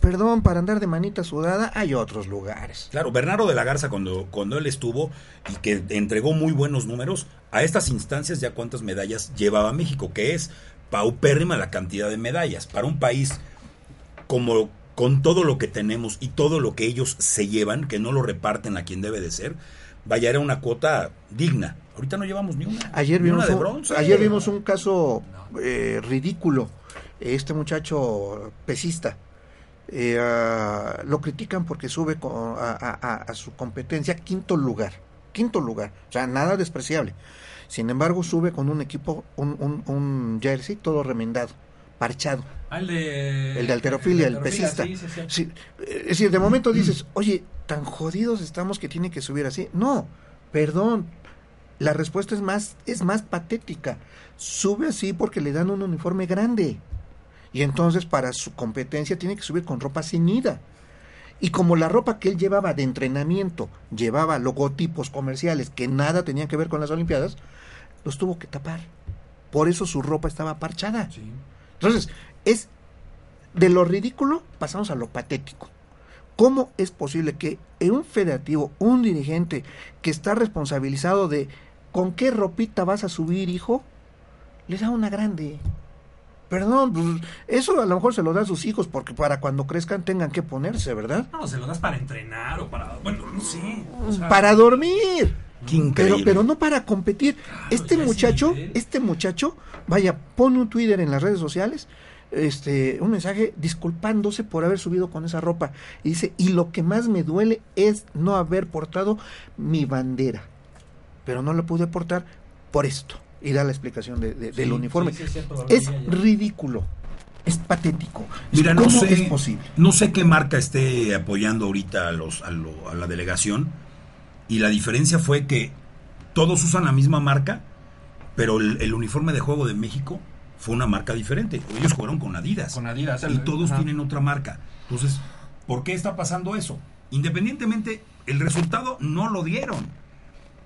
[SPEAKER 4] Perdón, para andar de manita sudada hay otros lugares.
[SPEAKER 5] Claro, Bernardo de la Garza cuando, cuando él estuvo y que entregó muy buenos números, a estas instancias ya cuántas medallas llevaba México, que es paupérrima la cantidad de medallas. Para un país como con todo lo que tenemos y todo lo que ellos se llevan, que no lo reparten a quien debe de ser, vaya, era una cuota digna. Ahorita no llevamos ni una.
[SPEAKER 4] Ayer
[SPEAKER 5] ni
[SPEAKER 4] vimos,
[SPEAKER 5] una de bronce.
[SPEAKER 4] ayer vimos un caso eh, ridículo. Este muchacho pesista. Eh, ah, lo critican porque sube co- a, a- a- su competencia quinto lugar. Quinto lugar. O sea, nada despreciable. Sin embargo, sube con un equipo, un, un, un jersey todo remendado, parchado.
[SPEAKER 3] Ah, el de...
[SPEAKER 4] El de alterofilia, el pesista.
[SPEAKER 3] sí, sí, sí.
[SPEAKER 4] Sí, eh, es decir, de momento dices, oye, tan jodidos estamos que tiene que subir así. No, perdón. La respuesta es más, es más patética. Sube así porque le dan un uniforme grande. Y entonces para su competencia tiene que subir con ropa ceñida. Y como la ropa que él llevaba de entrenamiento llevaba logotipos comerciales que nada tenían que ver con las Olimpiadas, los tuvo que tapar. Por eso su ropa estaba parchada.
[SPEAKER 3] Sí.
[SPEAKER 4] Entonces, es de lo ridículo pasamos a lo patético. ¿Cómo es posible que en un federativo, un dirigente que está responsabilizado de con qué ropita vas a subir, hijo, le da una grande? Perdón, pues, eso a lo mejor se lo da a sus hijos porque para cuando crezcan tengan que ponerse, ¿verdad?
[SPEAKER 3] No, se lo das para entrenar o para... Bueno, no sé. o sea,
[SPEAKER 4] Para dormir.
[SPEAKER 5] Qué increíble.
[SPEAKER 4] Pero, pero no para competir. este muchacho, este muchacho, vaya, pone un Twitter en las redes sociales, este, un mensaje disculpándose por haber subido con esa ropa. Y dice, y lo que más me duele es no haber portado mi bandera. Pero no la pude portar por esto. Y da la explicación de- de- del uniforme.
[SPEAKER 3] sí, sí, es cierto, lo
[SPEAKER 4] es
[SPEAKER 3] leía ya.
[SPEAKER 4] ridículo. Es patético.
[SPEAKER 5] Mira, no
[SPEAKER 4] ¿Cómo
[SPEAKER 5] sé,
[SPEAKER 4] es posible?
[SPEAKER 5] no sé qué marca esté apoyando ahorita a, los, a, lo- a la delegación y la diferencia fue que todos usan la misma marca, pero el, el uniforme de juego de México fue una marca diferente. Ellos jugaron con Adidas.
[SPEAKER 3] Con Adidas.
[SPEAKER 5] y
[SPEAKER 3] el-
[SPEAKER 5] todos
[SPEAKER 3] ajá.
[SPEAKER 5] tienen otra marca. Entonces, ¿por qué está pasando eso? Independientemente, el resultado no lo dieron.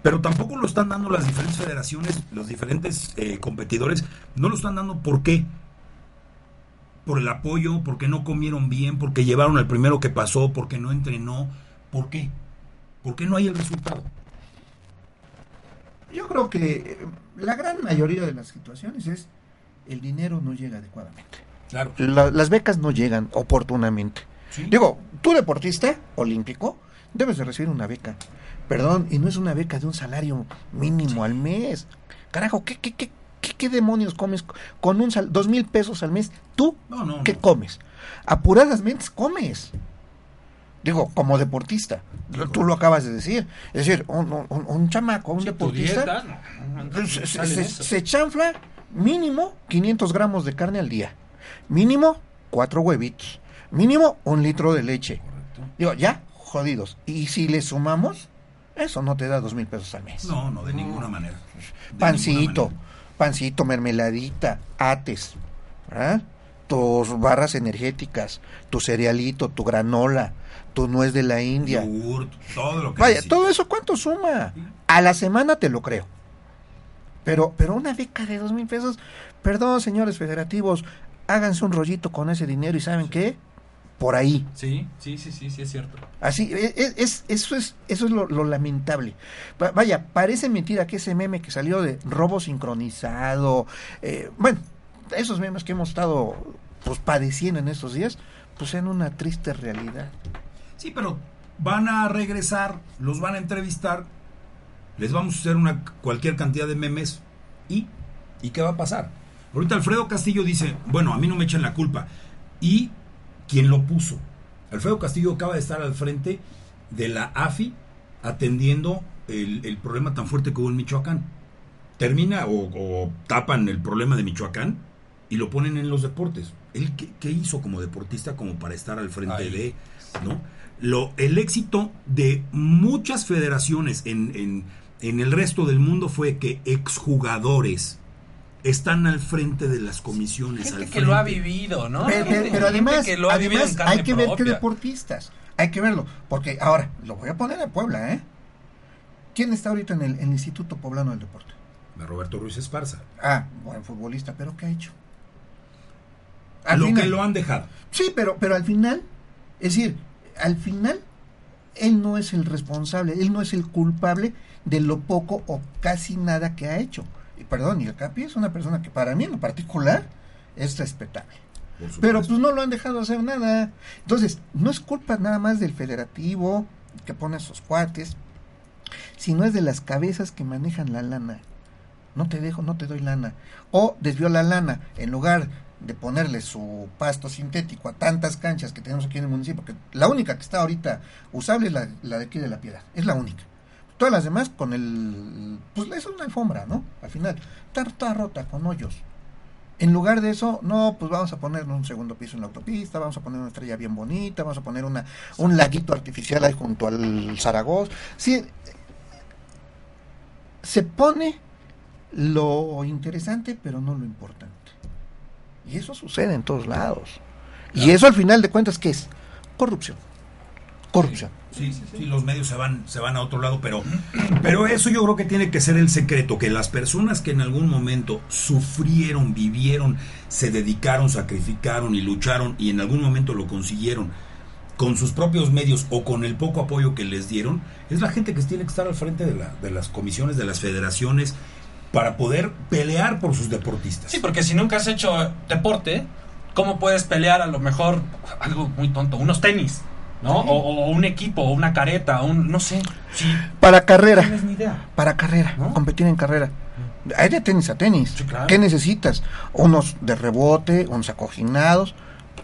[SPEAKER 5] Pero tampoco lo están dando las diferentes federaciones, los diferentes eh, competidores, no lo están dando. ¿Por qué? por el apoyo, porque no comieron bien, porque llevaron al primero que pasó, porque no entrenó. ¿Por qué? ¿Por qué no hay el resultado?
[SPEAKER 4] Yo creo que eh, la gran mayoría de las situaciones es el dinero no llega adecuadamente.
[SPEAKER 5] Claro.
[SPEAKER 4] La- las becas no llegan oportunamente.
[SPEAKER 5] Sí.
[SPEAKER 4] Digo, tú deportista olímpico debes de recibir una beca. Perdón, y no es una beca de un salario mínimo al mes. Carajo, ¿qué, qué, qué, qué, qué demonios comes con un sal, dos mil pesos al mes? ¿Tú
[SPEAKER 5] No, no,
[SPEAKER 4] qué
[SPEAKER 5] no.
[SPEAKER 4] comes? Apuradas mentes comes. Digo, como deportista, tú lo acabas de decir. Es decir, un, un- un- chamaco, un deportista,
[SPEAKER 3] dieta,
[SPEAKER 4] se, se- chanfla mínimo 500 gramos de carne al día. Mínimo cuatro huevitos. Mínimo un litro de leche. Digo, ya, jodidos. Y si le sumamos, eso no te da dos mil pesos al mes.
[SPEAKER 5] No, no, de ninguna manera. De
[SPEAKER 4] pancito,
[SPEAKER 5] ninguna manera.
[SPEAKER 4] pancito, mermeladita, ates, ¿verdad? tus barras energéticas, tu cerealito, tu granola, tu nuez de la India.
[SPEAKER 5] Yogurt, todo lo que
[SPEAKER 4] Vaya, todo eso cuánto suma. A la semana te lo creo. Pero, pero una beca de dos mil pesos, perdón, señores federativos, háganse un rollito con ese dinero y ¿saben qué? Por ahí.
[SPEAKER 3] Sí, sí, sí, sí, sí, es cierto.
[SPEAKER 4] Así, e- e- es, eso es, eso es lo, lo lamentable. Va- Vaya, parece mentira que ese meme que salió de robo sincronizado, eh, bueno, esos memes que hemos estado pues padeciendo en estos días, pues en una triste realidad.
[SPEAKER 5] Sí, pero van a regresar, los van a entrevistar, les vamos a hacer una cualquier cantidad de memes y ¿y qué va a pasar? Ahorita Alfredo Castillo dice, bueno, a mí no me echen la culpa. ¿Y quién lo puso? Alfredo Castillo acaba de estar al frente de la AFI atendiendo el, el problema tan fuerte que hubo en Michoacán. Termina o, o tapan el problema de Michoacán y lo ponen en los deportes. ¿Él qué, qué hizo como deportista como para estar al frente
[SPEAKER 3] Ahí.
[SPEAKER 5] de, ¿no? Lo, el éxito de muchas federaciones en, en, en el resto del mundo fue que exjugadores están al frente de las comisiones.
[SPEAKER 3] Gente
[SPEAKER 5] al
[SPEAKER 3] que lo ha vivido, ¿no?
[SPEAKER 4] Pero, además,
[SPEAKER 3] que lo ha vivido
[SPEAKER 4] además hay que ver qué deportistas. Hay que verlo. Porque ahora, lo voy a poner en Puebla, ¿eh? ¿Quién está ahorita en el, en el Instituto Poblano del Deporte?
[SPEAKER 5] De Roberto Ruiz Esparza.
[SPEAKER 4] Ah, buen futbolista, pero ¿qué ha hecho? Al
[SPEAKER 5] lo
[SPEAKER 4] final-
[SPEAKER 5] que lo han dejado.
[SPEAKER 4] Sí, pero, pero al final, es decir, al final, él no es el responsable, él no es el culpable de lo poco o casi nada que ha hecho. Y perdón, y el Capi es una persona que para mí en lo particular es respetable. Pero pues no lo han dejado hacer nada. Entonces, no es culpa nada más del federativo que pone a sus cuates, sino es de las cabezas que manejan la lana. No te dejo, no te doy lana. O desvió la lana en lugar de ponerle su pasto sintético a tantas canchas que tenemos aquí en el municipio, que la única que está ahorita usable es la, la de aquí de la piedra, es la única. Todas las demás con el... Pues es una alfombra, ¿no? Al final, está, está rota con hoyos. En lugar de eso, no, pues vamos a poner un segundo piso en la autopista, vamos a poner una estrella bien bonita, vamos a poner una un laguito artificial ahí junto al Zaragoza. Sí, se pone lo interesante, pero no lo importante. Y eso sucede en todos lados. Y eso al final de cuentas, ¿qué es? Corrupción. Corrupción.
[SPEAKER 5] Sí, sí, los medios se van, se van a otro lado, pero, pero eso yo creo que tiene que ser el secreto, que las personas que en algún momento sufrieron, vivieron, se dedicaron, sacrificaron y lucharon y en algún momento lo consiguieron con sus propios medios o con el poco apoyo que les dieron, es la gente que tiene que estar al frente de, la, de las comisiones, de las federaciones, para poder pelear por sus deportistas.
[SPEAKER 3] Sí, porque si nunca has hecho deporte, ¿cómo puedes pelear a lo mejor algo muy tonto? Unos tenis, ¿no? O, o un equipo, o una careta, un, no sé. Sí,
[SPEAKER 4] Para carrera.
[SPEAKER 3] tienes ni idea.
[SPEAKER 4] Para carrera,
[SPEAKER 3] ¿No?
[SPEAKER 4] competir en carrera. Hay de tenis a tenis.
[SPEAKER 3] Sí, claro.
[SPEAKER 4] ¿Qué necesitas? Unos de rebote, unos acoginados.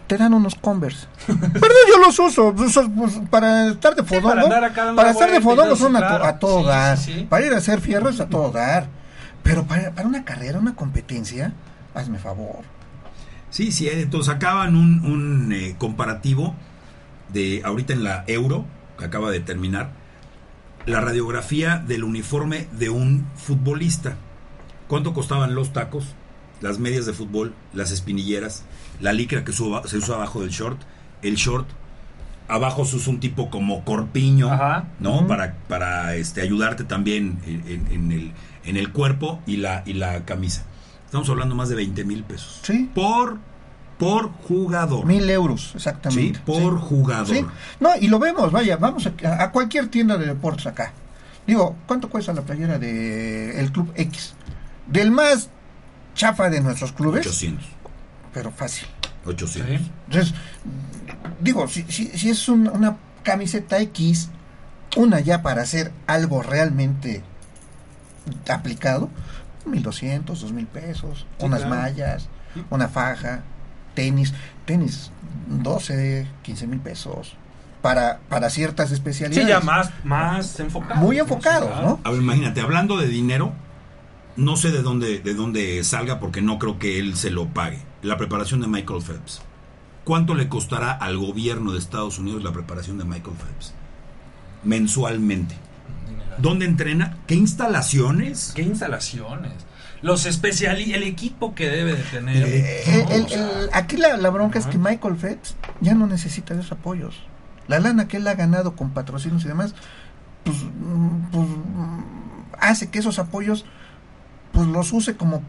[SPEAKER 4] Te dan unos Converse. Pero yo los uso pues, para estar de
[SPEAKER 3] Sí,
[SPEAKER 4] fodongo.
[SPEAKER 3] para andar acá dando
[SPEAKER 4] para
[SPEAKER 3] la
[SPEAKER 4] estar de fodongo son
[SPEAKER 3] sí,
[SPEAKER 4] a,
[SPEAKER 3] claro.
[SPEAKER 4] a todo
[SPEAKER 3] Sí,
[SPEAKER 4] dar.
[SPEAKER 3] sí, sí.
[SPEAKER 4] Para ir a hacer fierro es a todo dar. Pero para, para una carrera, una competencia, hazme favor.
[SPEAKER 5] Sí, sí, entonces acaban un, un eh, comparativo de ahorita en la Euro, que acaba de terminar, la radiografía del uniforme de un futbolista. ¿Cuánto costaban los tacos, las medias de fútbol, las espinilleras, la licra que suba- se usa abajo del short, el short? Abajo se usa un tipo como corpiño,
[SPEAKER 3] Ajá.
[SPEAKER 5] ¿no? Para, para este, ayudarte también en, en- en el, en el cuerpo y la, y la camisa. Estamos hablando más de 20 mil pesos.
[SPEAKER 4] Sí.
[SPEAKER 5] Por Por jugador.
[SPEAKER 4] Mil euros,
[SPEAKER 5] Sí,
[SPEAKER 4] exactamente.
[SPEAKER 5] por
[SPEAKER 4] Sí.
[SPEAKER 5] jugador.
[SPEAKER 4] Sí. No, y lo vemos, vaya, vamos a, a cualquier tienda de deportes acá. Digo, ¿cuánto cuesta la playera de el Club X? Del más chafa de nuestros clubes,
[SPEAKER 5] 800.
[SPEAKER 4] pero fácil.
[SPEAKER 5] 800.
[SPEAKER 3] Sí.
[SPEAKER 4] Entonces, digo, si, si, si es un- una camiseta X, una ya para hacer algo realmente aplicado, 1200, 2000 pesos,
[SPEAKER 3] Sí,
[SPEAKER 4] unas
[SPEAKER 3] claro.
[SPEAKER 4] mallas, una faja, tenis, tenis 12, 15 mil pesos para, para ciertas
[SPEAKER 3] Sí,
[SPEAKER 4] especialidades.
[SPEAKER 3] ya más, más enfocados.
[SPEAKER 4] Muy enfocados,
[SPEAKER 3] Sí,
[SPEAKER 4] ¿no?
[SPEAKER 5] A ver, imagínate, hablando de dinero, no sé de dónde, de dónde salga porque no creo que él se lo pague. La preparación de Michael Phelps. ¿Cuánto le costará al gobierno de Estados Unidos la preparación de Michael Phelps? Mensualmente. ¿Dónde entrena? ¿Qué instalaciones?
[SPEAKER 3] ¿Qué instalaciones? Los especialistas, el equipo que debe de tener.
[SPEAKER 4] Eh,
[SPEAKER 3] ¿no?
[SPEAKER 4] el-
[SPEAKER 3] O sea,
[SPEAKER 4] el- aquí la, la bronca es que Michael Phelps ya no necesita de esos apoyos. La lana que él ha ganado con patrocinios y demás, pues, pues, hace que esos apoyos pues los use como,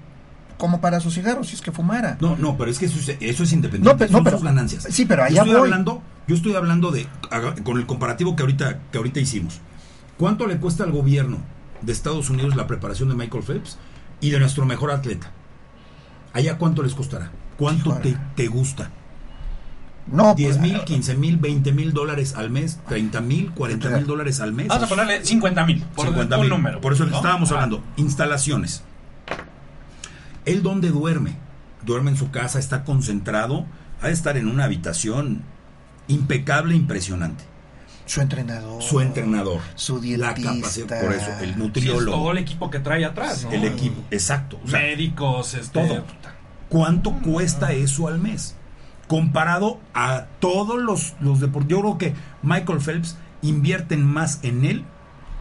[SPEAKER 4] como para sus cigarros, si es que fumara.
[SPEAKER 5] No, no, pero es que eso es, eso es independiente.
[SPEAKER 4] No, pe- no,
[SPEAKER 5] son
[SPEAKER 4] pero-
[SPEAKER 5] sus ganancias.
[SPEAKER 4] sí, pero
[SPEAKER 5] yo
[SPEAKER 4] allá
[SPEAKER 5] estoy
[SPEAKER 4] voy.
[SPEAKER 5] hablando, yo estoy hablando de con el comparativo que ahorita que ahorita hicimos. ¿Cuánto le cuesta al gobierno de Estados Unidos la preparación de Michael Phelps y de nuestro mejor atleta? Allá cuánto les costará? ¿Cuánto te, te gusta?
[SPEAKER 4] No,
[SPEAKER 5] 10
[SPEAKER 4] pues,
[SPEAKER 5] mil, 15 mil, 20 mil dólares al mes, 30 mil, 40 mil dólares al mes.
[SPEAKER 3] Vamos a ponerle 50 mil. Por
[SPEAKER 5] 50
[SPEAKER 3] un
[SPEAKER 5] mil.
[SPEAKER 3] número.
[SPEAKER 5] Por eso estábamos
[SPEAKER 3] Ah,
[SPEAKER 5] hablando. Instalaciones. ¿Él dónde duerme? Duerme en su casa, está concentrado. Ha de estar en una habitación impecable, impresionante.
[SPEAKER 4] Su entrenador,
[SPEAKER 5] Su entrenador.
[SPEAKER 4] su
[SPEAKER 5] La
[SPEAKER 4] dietista.
[SPEAKER 5] capacidad, por eso, el
[SPEAKER 3] sí, es
[SPEAKER 5] nutriólogo.
[SPEAKER 3] todo el equipo que trae atrás, ¿no?
[SPEAKER 5] el equipo, exacto. O sea,
[SPEAKER 3] Médicos, este,
[SPEAKER 5] todo. ¿Cuánto cuesta eso al mes? Comparado a todos los, los deportes. Yo creo que Michael Phelps invierten más en él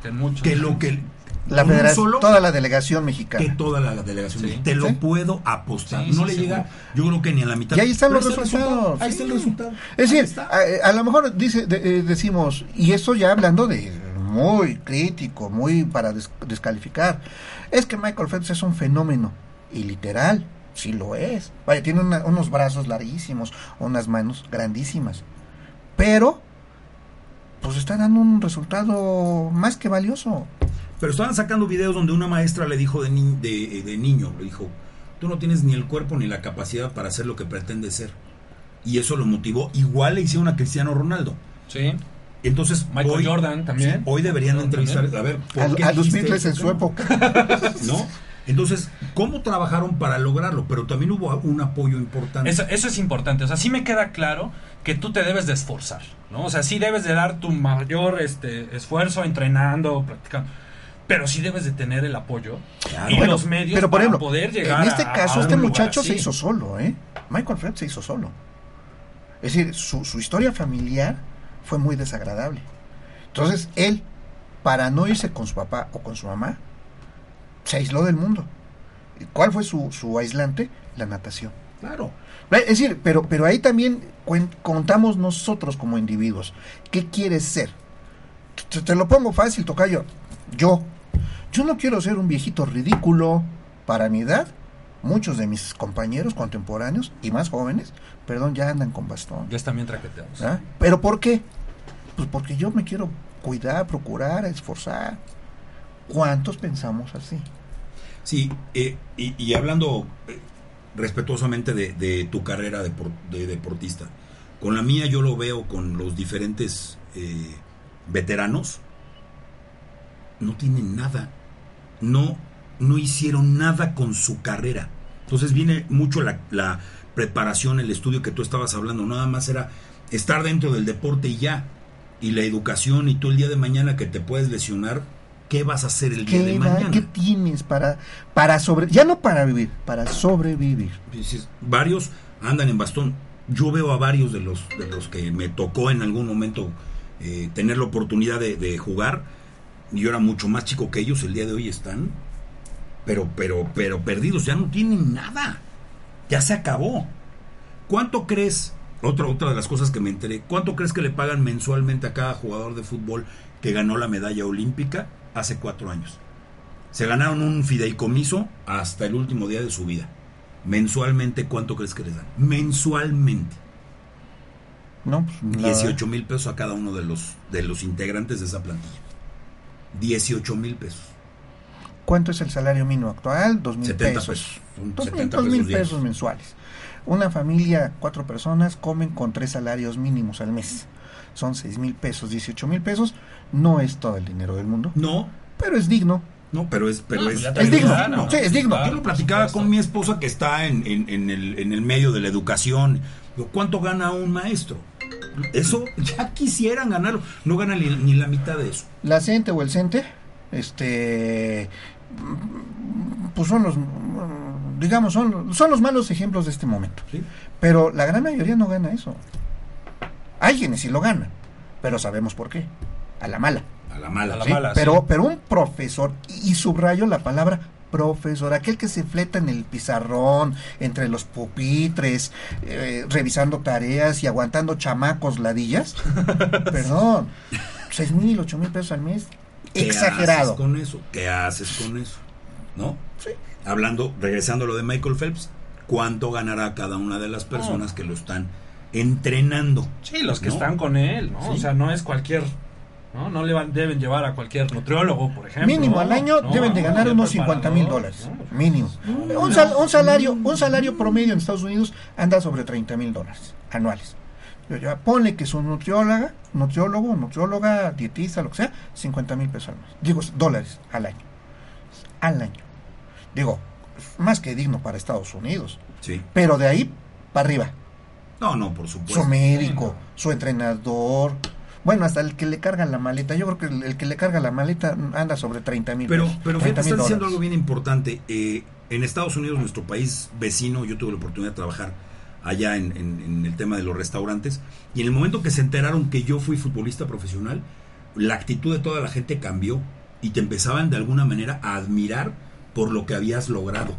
[SPEAKER 3] Que muchos.
[SPEAKER 5] que lo que
[SPEAKER 4] la
[SPEAKER 5] con un
[SPEAKER 4] federación,
[SPEAKER 5] solo
[SPEAKER 4] toda la delegación
[SPEAKER 5] que
[SPEAKER 4] mexicana.
[SPEAKER 5] toda la delegación.
[SPEAKER 3] Sí.
[SPEAKER 5] Te lo
[SPEAKER 4] Sí.
[SPEAKER 5] puedo apostar.
[SPEAKER 3] Sí,
[SPEAKER 5] no
[SPEAKER 3] sí,
[SPEAKER 5] le
[SPEAKER 3] seguro.
[SPEAKER 5] llega, yo creo que ni a la mitad.
[SPEAKER 4] Y ahí están
[SPEAKER 5] Pero
[SPEAKER 4] los
[SPEAKER 5] está el
[SPEAKER 4] resultados.
[SPEAKER 5] resultado, Ahí está el
[SPEAKER 4] Sí.
[SPEAKER 5] resultado.
[SPEAKER 4] Es
[SPEAKER 5] Ahí
[SPEAKER 4] decir, a, a lo mejor dice, de- eh, decimos, y eso ya hablando de muy crítico, muy para des- descalificar, es que Michael Phelps es un fenómeno, y literal, sí lo es. Vaya, tiene una- unos brazos larguísimos, unas manos grandísimas, pero pues está dando un resultado más que valioso.
[SPEAKER 5] Pero estaban sacando videos donde una maestra le dijo de, ni- de, de niño, le dijo, tú no tienes ni el cuerpo ni la capacidad para hacer lo que pretendes ser. Y eso lo motivó. Igual le hicieron a Cristiano Ronaldo.
[SPEAKER 3] Sí.
[SPEAKER 5] Entonces,
[SPEAKER 3] Michael
[SPEAKER 5] hoy,
[SPEAKER 3] Jordan también.
[SPEAKER 5] sí, hoy deberían
[SPEAKER 3] Jordan
[SPEAKER 5] entrevistar,
[SPEAKER 3] también.
[SPEAKER 5] a ver, ¿por
[SPEAKER 4] A,
[SPEAKER 5] qué
[SPEAKER 4] a los
[SPEAKER 5] dijiste
[SPEAKER 4] Beatles en su época.
[SPEAKER 5] ¿No? Entonces, ¿cómo trabajaron para lograrlo? Pero también hubo un apoyo importante.
[SPEAKER 3] Eso, eso es importante. O sea, sí me queda claro que tú te debes de esforzar, ¿no? O sea, sí debes de dar tu mayor este, esfuerzo entrenando, practicando. Pero sí debes de tener el apoyo
[SPEAKER 5] Claro.
[SPEAKER 3] y
[SPEAKER 4] Bueno,
[SPEAKER 3] los medios
[SPEAKER 4] pero por
[SPEAKER 3] para
[SPEAKER 4] ejemplo,
[SPEAKER 3] poder llegar
[SPEAKER 4] en este
[SPEAKER 3] a-
[SPEAKER 4] caso
[SPEAKER 3] a
[SPEAKER 4] este muchacho se hizo solo, ¿eh? Michael Phelps se hizo solo. Es decir, su, su historia familiar fue muy desagradable. Entonces él, para no irse con su papá o con su mamá, se aisló del mundo. ¿Y ¿Cuál fue su, su aislante? La natación.
[SPEAKER 5] Claro.
[SPEAKER 4] Es decir, pero, pero ahí también cuen- contamos nosotros como individuos. ¿Qué quieres ser? Te, te lo pongo fácil, Tocayo. Yo. Yo no quiero ser un viejito ridículo para mi edad. Muchos de mis compañeros contemporáneos y más jóvenes, perdón, ya andan con bastón.
[SPEAKER 3] Ya están bien traqueteados.
[SPEAKER 4] ¿ah? ¿Pero por qué? Pues porque yo me quiero cuidar, procurar, esforzar. ¿Cuántos pensamos así?
[SPEAKER 5] Sí, eh, y, y hablando eh, respetuosamente de, de tu carrera de, por- de deportista, con la mía yo lo veo con los diferentes eh, veteranos, no tienen nada, no, no hicieron nada con su carrera. Entonces viene mucho la, la preparación, el estudio que tú estabas hablando, nada más era estar dentro del deporte y ya, y la educación y tú el día de mañana que te puedes lesionar, ¿qué vas a hacer el día de
[SPEAKER 4] ¿Qué, da-
[SPEAKER 5] mañana?
[SPEAKER 4] ¿Qué tienes para, para sobre, ya no para vivir, para sobrevivir?
[SPEAKER 5] Dices, varios andan en bastón. Yo veo a varios de los, de los que me tocó en algún momento eh, tener la oportunidad de, de jugar. Y Yo era mucho más chico que ellos, el día de hoy están, pero, pero, pero perdidos, ya no tienen nada. Ya se acabó. ¿Cuánto crees? Otra, otra de las cosas que me enteré, ¿cuánto crees que le pagan mensualmente a cada jugador de fútbol que ganó la medalla olímpica hace cuatro años? Se ganaron un fideicomiso hasta el último día de su vida. mensualmente, ¿cuánto crees que les dan? Mensualmente.
[SPEAKER 4] No, pues, la-
[SPEAKER 5] 18 mil pesos a cada uno de los, de los integrantes de esa plantilla. 18 mil pesos.
[SPEAKER 4] ¿Cuánto es el salario mínimo actual? Dos mil
[SPEAKER 5] 70
[SPEAKER 4] pesos.
[SPEAKER 5] pesos.
[SPEAKER 4] Dos
[SPEAKER 5] 70
[SPEAKER 4] mil
[SPEAKER 5] pesos
[SPEAKER 4] mensuales. Una familia, cuatro personas, comen con tres salarios mínimos al mes. Son seis mil pesos, 18 mil pesos. No es todo el dinero del mundo,
[SPEAKER 5] No,
[SPEAKER 4] pero es digno.
[SPEAKER 5] no, pero es, pero
[SPEAKER 3] No,
[SPEAKER 5] es,
[SPEAKER 3] pues
[SPEAKER 4] es digno. Sí, es digno.
[SPEAKER 5] Yo lo platicaba con mi esposa que está en, en- en el, en el medio de la educación. Digo, ¿Cuánto gana un maestro? Eso ya quisieran ganarlo. No gana ni, ni la mitad de eso.
[SPEAKER 4] La CENTE o el CENTE, este, pues son los, digamos, son, son los malos ejemplos de este momento.
[SPEAKER 5] ¿sí?
[SPEAKER 4] Pero la gran mayoría no gana eso. Hay quienes sí lo ganan, pero sabemos por qué. A la mala.
[SPEAKER 5] A la mala.
[SPEAKER 3] A la
[SPEAKER 5] ¿sí?
[SPEAKER 3] mala.
[SPEAKER 4] pero,
[SPEAKER 3] sí.
[SPEAKER 4] pero un profesor, y subrayo la palabra profesor, aquel que se fleta en el pizarrón, entre los pupitres, eh, revisando tareas y aguantando chamacos ladillas, perdón, seis mil, ocho mil pesos al mes,
[SPEAKER 5] ¿Qué
[SPEAKER 4] exagerado.
[SPEAKER 5] haces con eso? ¿Qué haces con eso? ¿No?
[SPEAKER 4] Sí.
[SPEAKER 5] Hablando, regresando a lo de Michael Phelps, ¿cuánto ganará cada una de las personas que lo están entrenando?
[SPEAKER 3] Sí, los que
[SPEAKER 5] ¿no?
[SPEAKER 3] están con él, ¿no?
[SPEAKER 5] Sí.
[SPEAKER 3] O sea, no es cualquier. No, no le van, deben llevar a cualquier nutriólogo, por ejemplo.
[SPEAKER 4] Mínimo al año
[SPEAKER 3] No,
[SPEAKER 4] deben de ganar unos 50 mil dólares.
[SPEAKER 3] ¿no?
[SPEAKER 4] Mínimo. Un, sal- un salario, un salario promedio en Estados Unidos anda sobre 30 mil dólares anuales. Yo ya ponle que es un nutrióloga, nutriólogo, nutrióloga, dietista, lo que sea, 50 mil pesos al mes. Digo, dólares al año. Al año. Digo, más que digno para Estados Unidos.
[SPEAKER 5] Sí.
[SPEAKER 4] Pero de ahí para arriba.
[SPEAKER 5] No, no, por supuesto.
[SPEAKER 4] Su médico, su entrenador. Bueno, hasta el que le carga la maleta. Yo creo que el, el que le carga la maleta anda sobre 30 mil
[SPEAKER 5] Pero,
[SPEAKER 4] pesos.
[SPEAKER 5] pero fíjate,
[SPEAKER 4] 30,000
[SPEAKER 5] estás diciendo algo bien importante. Eh, en Estados Unidos, nuestro país vecino, yo tuve la oportunidad de trabajar allá en, en- en el tema de los restaurantes. Y en el momento que se enteraron que yo fui futbolista profesional, la actitud de toda la gente cambió y te empezaban de alguna manera a admirar por lo que habías logrado.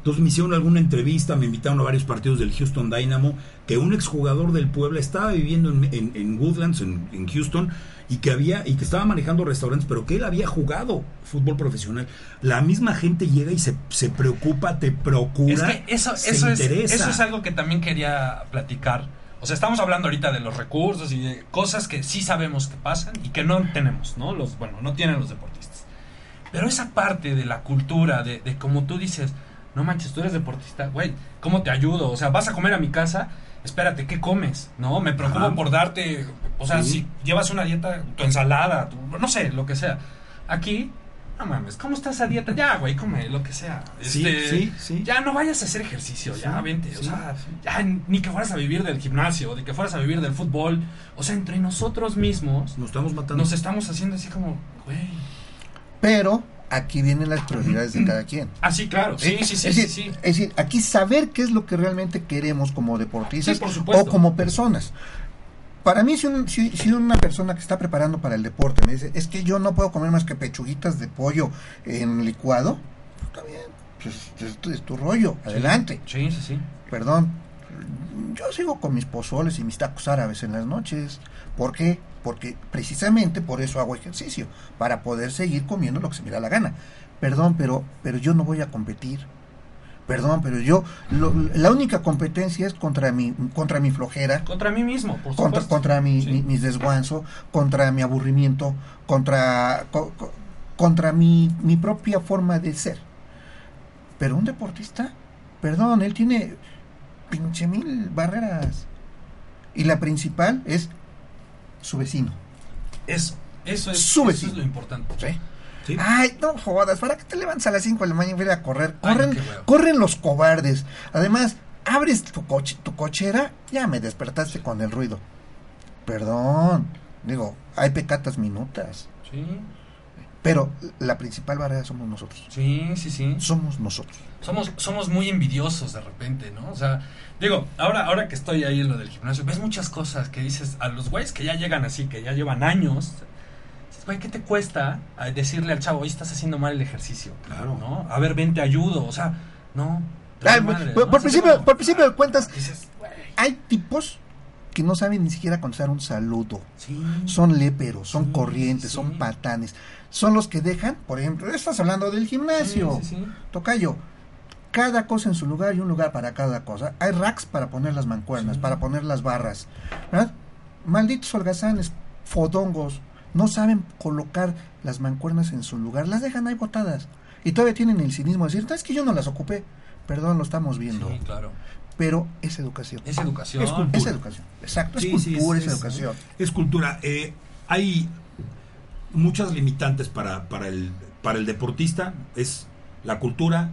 [SPEAKER 5] Entonces me hicieron alguna entrevista, me invitaron a varios partidos del Houston Dynamo, que un exjugador del Puebla estaba viviendo en, en- en Woodlands, en, en Houston, y que había, y que estaba manejando restaurantes, pero que él había jugado fútbol profesional. La misma gente llega y se, se preocupa, te procura,
[SPEAKER 3] Es que eso,
[SPEAKER 5] se
[SPEAKER 3] eso, es,
[SPEAKER 5] interesa.
[SPEAKER 3] eso es algo que también quería platicar. O sea, estamos hablando ahorita de los recursos y de cosas que sí sabemos que pasan y que no tenemos, ¿no? Los, bueno, no tienen los deportistas. Pero esa parte de la cultura, de, de como tú dices, no manches, tú eres deportista, güey, ¿cómo te ayudo? O sea, vas a comer a mi casa, espérate, ¿qué comes? No, me preocupo
[SPEAKER 5] Ajá.
[SPEAKER 3] por darte, o sea,
[SPEAKER 5] Sí.
[SPEAKER 3] si llevas una dieta, tu ensalada, tu- no sé, lo que sea. Aquí, no mames, ¿cómo estás a dieta? Ya, güey, come lo que sea.
[SPEAKER 5] Sí,
[SPEAKER 3] Este,
[SPEAKER 5] sí, sí.
[SPEAKER 3] Ya no vayas a hacer ejercicio, ya
[SPEAKER 5] Sí,
[SPEAKER 3] vente, o sea,
[SPEAKER 5] sí.
[SPEAKER 3] ya ni que fueras a vivir del gimnasio, de que fueras a vivir del fútbol, o sea, entre nosotros mismos
[SPEAKER 5] Nos estamos matando.
[SPEAKER 3] nos estamos haciendo así como, güey.
[SPEAKER 4] Pero aquí vienen las prioridades de cada quien.
[SPEAKER 3] Ah, sí, claro, sí, sí, sí,
[SPEAKER 4] es,
[SPEAKER 3] sí,
[SPEAKER 4] decir,
[SPEAKER 3] sí.
[SPEAKER 4] es decir, aquí saber qué es lo que realmente queremos como deportistas
[SPEAKER 3] Sí,
[SPEAKER 4] o como personas. Para mí, si, un- si- si una persona que está preparando para el deporte me dice, es que yo no puedo comer más que pechuguitas de pollo en licuado, pues, está bien, pues, es, tu- es tu rollo, adelante.
[SPEAKER 3] Sí, sí, sí.
[SPEAKER 4] Perdón, yo sigo con mis pozoles y mis tacos árabes en las noches. ¿Por qué? Porque precisamente por eso hago ejercicio, para poder seguir comiendo lo que se me da la gana. Perdón, pero, pero yo no voy a competir. Perdón, pero yo, lo- la única competencia es contra mi, contra mi flojera,
[SPEAKER 3] Contra mí mismo, por
[SPEAKER 4] contra,
[SPEAKER 3] supuesto.
[SPEAKER 4] contra mi,
[SPEAKER 3] Sí.
[SPEAKER 4] mi- mis desguanzo, contra mi aburrimiento, contra, co- co- contra mi, mi propia forma de ser. Pero un deportista, perdón, él tiene pinche mil barreras. Y la principal es su vecino.
[SPEAKER 3] Eso, eso es,
[SPEAKER 4] Su
[SPEAKER 3] eso
[SPEAKER 4] vecino.
[SPEAKER 3] es lo importante.
[SPEAKER 4] ¿sí?
[SPEAKER 5] Sí.
[SPEAKER 4] Ay, no jodas, ¿para qué te levantas a las 5 de la mañana y ir a correr? Corren, corren los cobardes. Además, abres tu, coche, tu cochera, ya me despertaste con el ruido. Perdón, digo, hay pecatas minutas.
[SPEAKER 3] Sí,
[SPEAKER 4] Pero la principal barrera somos nosotros.
[SPEAKER 3] sí, sí, sí.
[SPEAKER 4] Somos nosotros.
[SPEAKER 3] Somos, somos muy envidiosos de repente, ¿no? O sea, digo, ahora, ahora que estoy ahí en lo del gimnasio, ves muchas cosas que dices a los güeyes que ya llegan así, que ya llevan años. dices, Güey, ¿qué te cuesta decirle al chavo, oye, estás haciendo mal el ejercicio?
[SPEAKER 5] Claro.
[SPEAKER 3] ¿No? A ver, ven, te ayudo. O sea, no.
[SPEAKER 4] Ay,
[SPEAKER 3] madre,
[SPEAKER 4] por,
[SPEAKER 3] ¿no?
[SPEAKER 4] por
[SPEAKER 3] Así
[SPEAKER 4] principio,
[SPEAKER 3] como-
[SPEAKER 4] por principio de cuentas,
[SPEAKER 3] Dices, güey,
[SPEAKER 4] hay tipos que no saben ni siquiera contestar un saludo.
[SPEAKER 3] sí.
[SPEAKER 4] Son léperos, son
[SPEAKER 3] Sí,
[SPEAKER 4] corrientes,
[SPEAKER 3] sí.
[SPEAKER 4] son patanes. Son los que dejan, por ejemplo, estás hablando del gimnasio.
[SPEAKER 3] Sí, sí, sí.
[SPEAKER 4] Tocayo, cada cosa en su lugar y un lugar para cada cosa. Hay racks para poner las mancuernas, para poner las barras. ¿verdad? Malditos holgazanes, fodongos, no saben colocar las mancuernas en su lugar, las dejan ahí botadas. Y todavía tienen el cinismo de decir, "No, es que yo no las ocupé. Perdón, lo estamos viendo.
[SPEAKER 3] Sí, claro.
[SPEAKER 4] Pero es educación.
[SPEAKER 3] Es educación.
[SPEAKER 5] Es cultura.
[SPEAKER 4] Es educación. Exacto, es
[SPEAKER 5] Sí, sí,
[SPEAKER 4] cultura, es,
[SPEAKER 5] es-
[SPEAKER 4] educación.
[SPEAKER 5] Es cultura. Eh, hay muchas limitantes para, para, el, para el deportista. Es la cultura,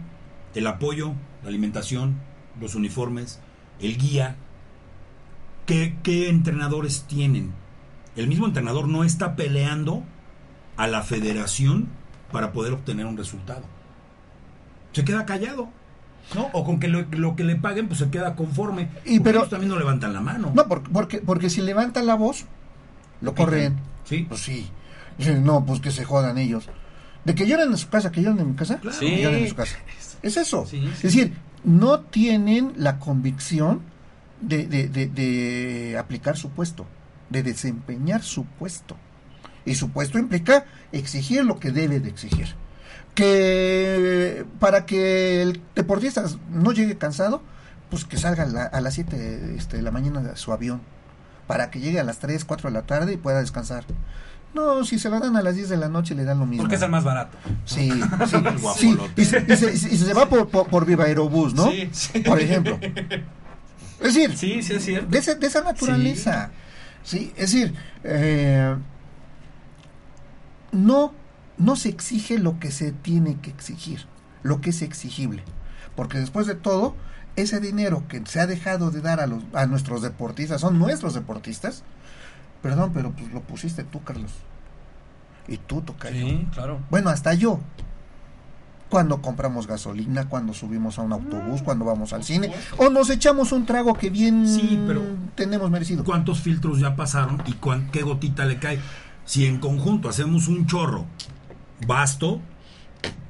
[SPEAKER 5] el apoyo, la alimentación, los uniformes, el guía. ¿Qué, qué entrenadores tienen? El mismo entrenador no está peleando a la federación para poder obtener un resultado. Se queda callado. ¿No? O con que lo, lo que le paguen, pues se queda conforme.
[SPEAKER 4] Y pero-
[SPEAKER 5] ellos también no levantan la mano.
[SPEAKER 4] No, porque, porque, porque si levantan la voz, lo corren.
[SPEAKER 5] Sí.
[SPEAKER 4] Pues sí. Dicen, no, pues que se jodan ellos. De que lloran en su casa, que lloran en mi casa,
[SPEAKER 3] Sí.
[SPEAKER 4] que lloran en su casa. Es eso.
[SPEAKER 3] Sí, sí.
[SPEAKER 4] Es decir, no tienen la convicción de, de, de, de aplicar su puesto, de desempeñar su puesto. Y su puesto implica exigir lo que debe de exigir. Que para que el deportista no llegue cansado, pues que salga a, la- a las 7 este, de la mañana de su avión. Para que llegue a las 3, 4 de la tarde y pueda descansar. No, si se lo dan a las 10 de la noche le dan lo mismo.
[SPEAKER 3] Porque es el más barato.
[SPEAKER 4] Sí, sí, sí. Y, se, y se- y se- y se va por, por, por Viva Aerobús, ¿no?
[SPEAKER 3] Sí, sí.
[SPEAKER 4] Por ejemplo. Es decir,
[SPEAKER 3] Sí, sí es cierto.
[SPEAKER 4] de, ese- de esa naturaleza. Sí, es decir, eh, no, no se exige lo que se tiene que exigir, lo que es exigible. Porque después de todo, ese dinero que se ha dejado de dar a, los, a nuestros deportistas, son nuestros deportistas, perdón, pero pues lo pusiste tú, Carlos. Y tú, Tocayo.
[SPEAKER 3] Sí, claro.
[SPEAKER 4] Bueno, hasta yo. Cuando compramos gasolina, cuando subimos a un autobús, cuando vamos al cine, o nos echamos un trago que bien
[SPEAKER 5] Sí, pero-
[SPEAKER 4] tenemos merecido.
[SPEAKER 5] ¿Cuántos filtros ya pasaron y cuán- qué gotita le cae? Si en conjunto hacemos un chorro vasto,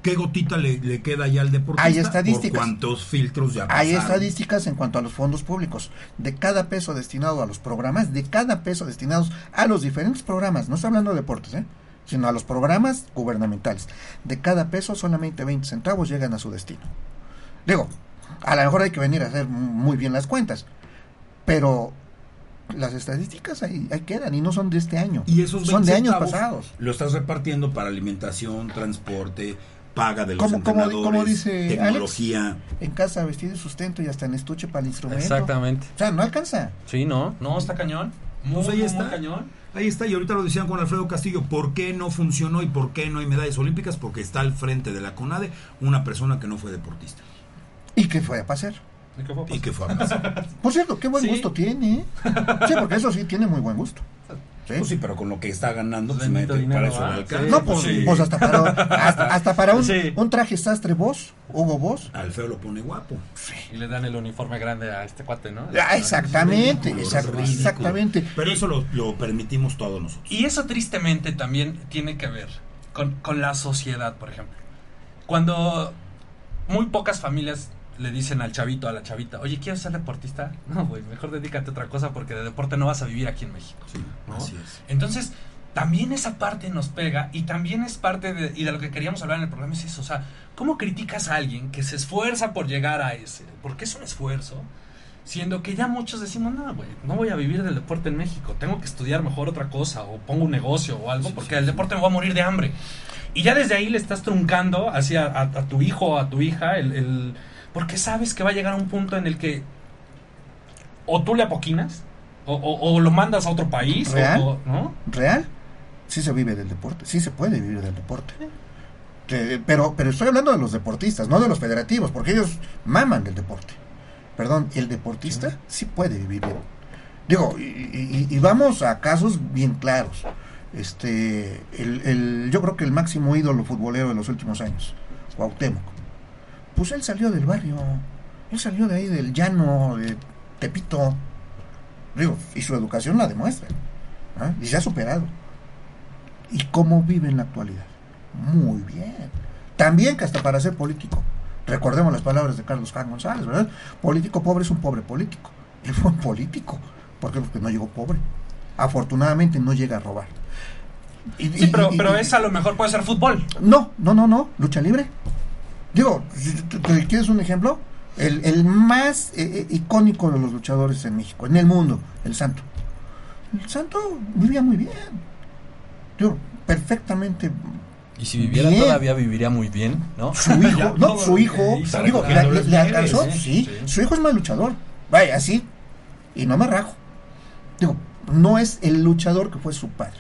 [SPEAKER 5] ¿qué gotita le, le queda ya al deportista?
[SPEAKER 4] Hay estadísticas.
[SPEAKER 5] ¿Por cuántos filtros ya pasaron?
[SPEAKER 4] Hay estadísticas en cuanto a los fondos públicos. De cada peso destinado a los programas, de cada peso destinados a los diferentes programas, no estoy hablando de deportes, ¿eh? sino a los programas gubernamentales. De cada peso, solamente 20 centavos llegan a su destino. Digo, a lo mejor hay que venir a hacer muy bien las cuentas, pero las estadísticas ahí, ahí quedan y no son de este año.
[SPEAKER 5] Y esos 20
[SPEAKER 4] son de años pasados.
[SPEAKER 5] Lo estás repartiendo para alimentación, transporte, paga de los
[SPEAKER 4] Como- como-
[SPEAKER 5] entrenadores,
[SPEAKER 4] como dice
[SPEAKER 5] tecnología.
[SPEAKER 4] En casa, vestido y sustento y hasta en estuche para el instrumento.
[SPEAKER 3] Exactamente.
[SPEAKER 4] O sea, no alcanza.
[SPEAKER 3] Sí, no. No, está cañón. Muy,
[SPEAKER 5] Pues ahí está.
[SPEAKER 3] muy cañón.
[SPEAKER 5] Ahí está, y ahorita lo decían con Alfredo Castillo, ¿por qué no funcionó y por qué no hay medallas olímpicas? Porque está al frente de la CONADE una persona que no fue deportista
[SPEAKER 4] ¿Y qué fue a pasar?
[SPEAKER 3] ¿Y qué fue?
[SPEAKER 5] y que fue.
[SPEAKER 4] Por cierto, qué buen
[SPEAKER 3] Sí.
[SPEAKER 4] gusto tiene. ¿eh? Sí, porque eso sí tiene muy buen gusto. ¿Sí?
[SPEAKER 5] Pues sí, pero con lo que está ganando, pues, mete-
[SPEAKER 3] dinero,
[SPEAKER 5] para eso.
[SPEAKER 3] Sí.
[SPEAKER 4] No, pues,
[SPEAKER 3] sí.
[SPEAKER 4] pues hasta para, hasta, hasta para un,
[SPEAKER 3] Sí.
[SPEAKER 4] un traje sastre vos, Hugo vos.
[SPEAKER 5] Al feo lo pone guapo.
[SPEAKER 3] Y le dan el uniforme grande a este cuate, ¿no?
[SPEAKER 4] Ah, exactamente, exact- exactamente.
[SPEAKER 5] Pero eso lo, lo permitimos todos nosotros.
[SPEAKER 3] Y eso tristemente también tiene que ver con, con la sociedad, por ejemplo. Cuando muy pocas familias le dicen al chavito, a la chavita, oye, ¿quieres ser deportista? No, güey, mejor dedícate a otra cosa porque de deporte no vas a vivir aquí en México.
[SPEAKER 5] Sí,
[SPEAKER 3] ¿no?
[SPEAKER 5] así es.
[SPEAKER 3] Entonces, también esa parte nos pega y también es parte de, y de lo que queríamos hablar en el programa es eso, o sea, ¿cómo criticas a alguien que se esfuerza por llegar a ese? Porque es un esfuerzo, siendo que ya muchos decimos, no, güey, no voy a vivir del deporte en México, tengo que estudiar mejor otra cosa o pongo un negocio o algo porque el deporte me va a morir de hambre. Y ya desde ahí le estás truncando hacia a, a tu hijo o a tu hija el, el- porque sabes que va a llegar a un punto en el que o tú le apoquinas o, o- o lo mandas a otro país
[SPEAKER 4] ¿Real?
[SPEAKER 3] o- ¿no?
[SPEAKER 4] ¿Real? Sí se vive del deporte, sí se puede vivir del deporte. Que- pero, pero estoy hablando de los deportistas, no de los federativos, porque ellos maman del deporte. Perdón, el deportista sí puede vivir bien. Digo, y, y- y vamos a casos bien claros. Este, el, el- yo creo que el máximo ídolo futbolero de los últimos años, Cuauhtémoc. Pues él salió del barrio, él salió de ahí del llano, de Tepito. Digo, y su educación la demuestra. Y se ha superado. ¿Y cómo vive en la actualidad? Muy bien. También que hasta para ser político. Recordemos las palabras de Carlos Juan González, ¿verdad? Político pobre es un pobre político. Él fue un político. ¿Por qué? Porque no llegó pobre. Afortunadamente no llega a robar. Y-
[SPEAKER 3] Sí,
[SPEAKER 4] y-
[SPEAKER 3] pero,
[SPEAKER 4] y-
[SPEAKER 3] pero esa a lo mejor puede ser fútbol.
[SPEAKER 4] No, no, no, no. Lucha libre. Digo, ¿quieres un ejemplo? El, el más eh, eh, icónico de los luchadores en México, en el mundo, el Santo. El Santo vivía muy bien. Digo, perfectamente.
[SPEAKER 6] Y si viviera
[SPEAKER 4] Bien.
[SPEAKER 6] todavía viviría muy bien, ¿no?
[SPEAKER 4] Su hijo, no, su hijo, digo, le, alcanzó,
[SPEAKER 3] ¿eh?
[SPEAKER 4] sí,
[SPEAKER 3] Sí.
[SPEAKER 4] su hijo es más luchador. Vaya, así. Y no me rajo. Digo, no es el luchador que fue su padre,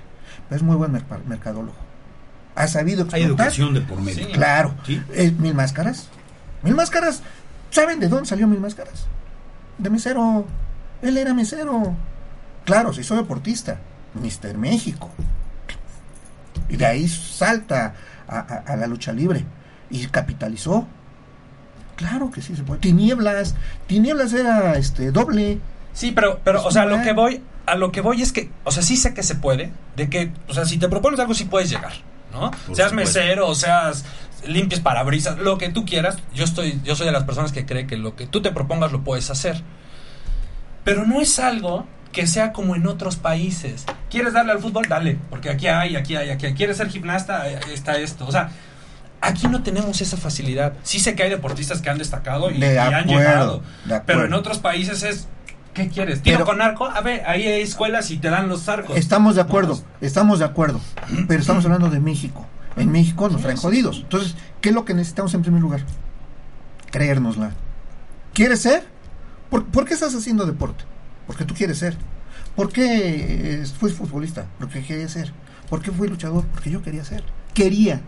[SPEAKER 4] pero es muy buen merca- mercadólogo. Ha sabido
[SPEAKER 5] Hay educación de por medio.
[SPEAKER 3] Sí.
[SPEAKER 4] Claro.
[SPEAKER 5] Sí.
[SPEAKER 4] Eh, mil máscaras. Mil máscaras. ¿Saben de dónde salió Mil máscaras? De mesero. Él era mesero. Claro, se hizo deportista. Mister México. Y de ahí salta a, a- a la lucha libre. Y capitalizó. Claro que sí se puede. Tinieblas. Tinieblas era este doble.
[SPEAKER 3] Sí, pero, pero, o sea, lo que voy, a lo que voy es que, o sea, sí sé que se puede, de que, o sea, si te propones algo sí puedes llegar, ¿no?
[SPEAKER 5] Por
[SPEAKER 3] seas
[SPEAKER 5] supuesto.
[SPEAKER 3] mesero, o seas limpies parabrisas, lo que tú quieras, yo estoy, yo soy de las personas que cree que lo que tú te propongas lo puedes hacer. Pero no es algo que sea como en otros países. ¿Quieres darle al fútbol? Dale, porque aquí hay, aquí hay, aquí hay. ¿Quieres ser gimnasta? Ahí Está esto. O sea, aquí no tenemos esa facilidad. Sí sé que hay deportistas que han destacado y,
[SPEAKER 4] De
[SPEAKER 3] y han llegado. Pero en otros países es ¿Qué quieres? ¿Tiro
[SPEAKER 4] Pero-
[SPEAKER 3] con arco? A ver, ahí hay escuelas y te dan los arcos.
[SPEAKER 4] Estamos de acuerdo,
[SPEAKER 3] Vamos.
[SPEAKER 4] estamos de acuerdo. Pero estamos hablando de México. En México nos traen jodidos. Entonces, ¿qué es lo que necesitamos en primer lugar? Creérnosla. ¿Quieres ser? ¿Por, por qué estás haciendo deporte? Porque tú quieres ser. ¿Por qué eh, fui futbolista? Porque quería ser. ¿Por qué fui luchador? Porque yo quería ser. Quería.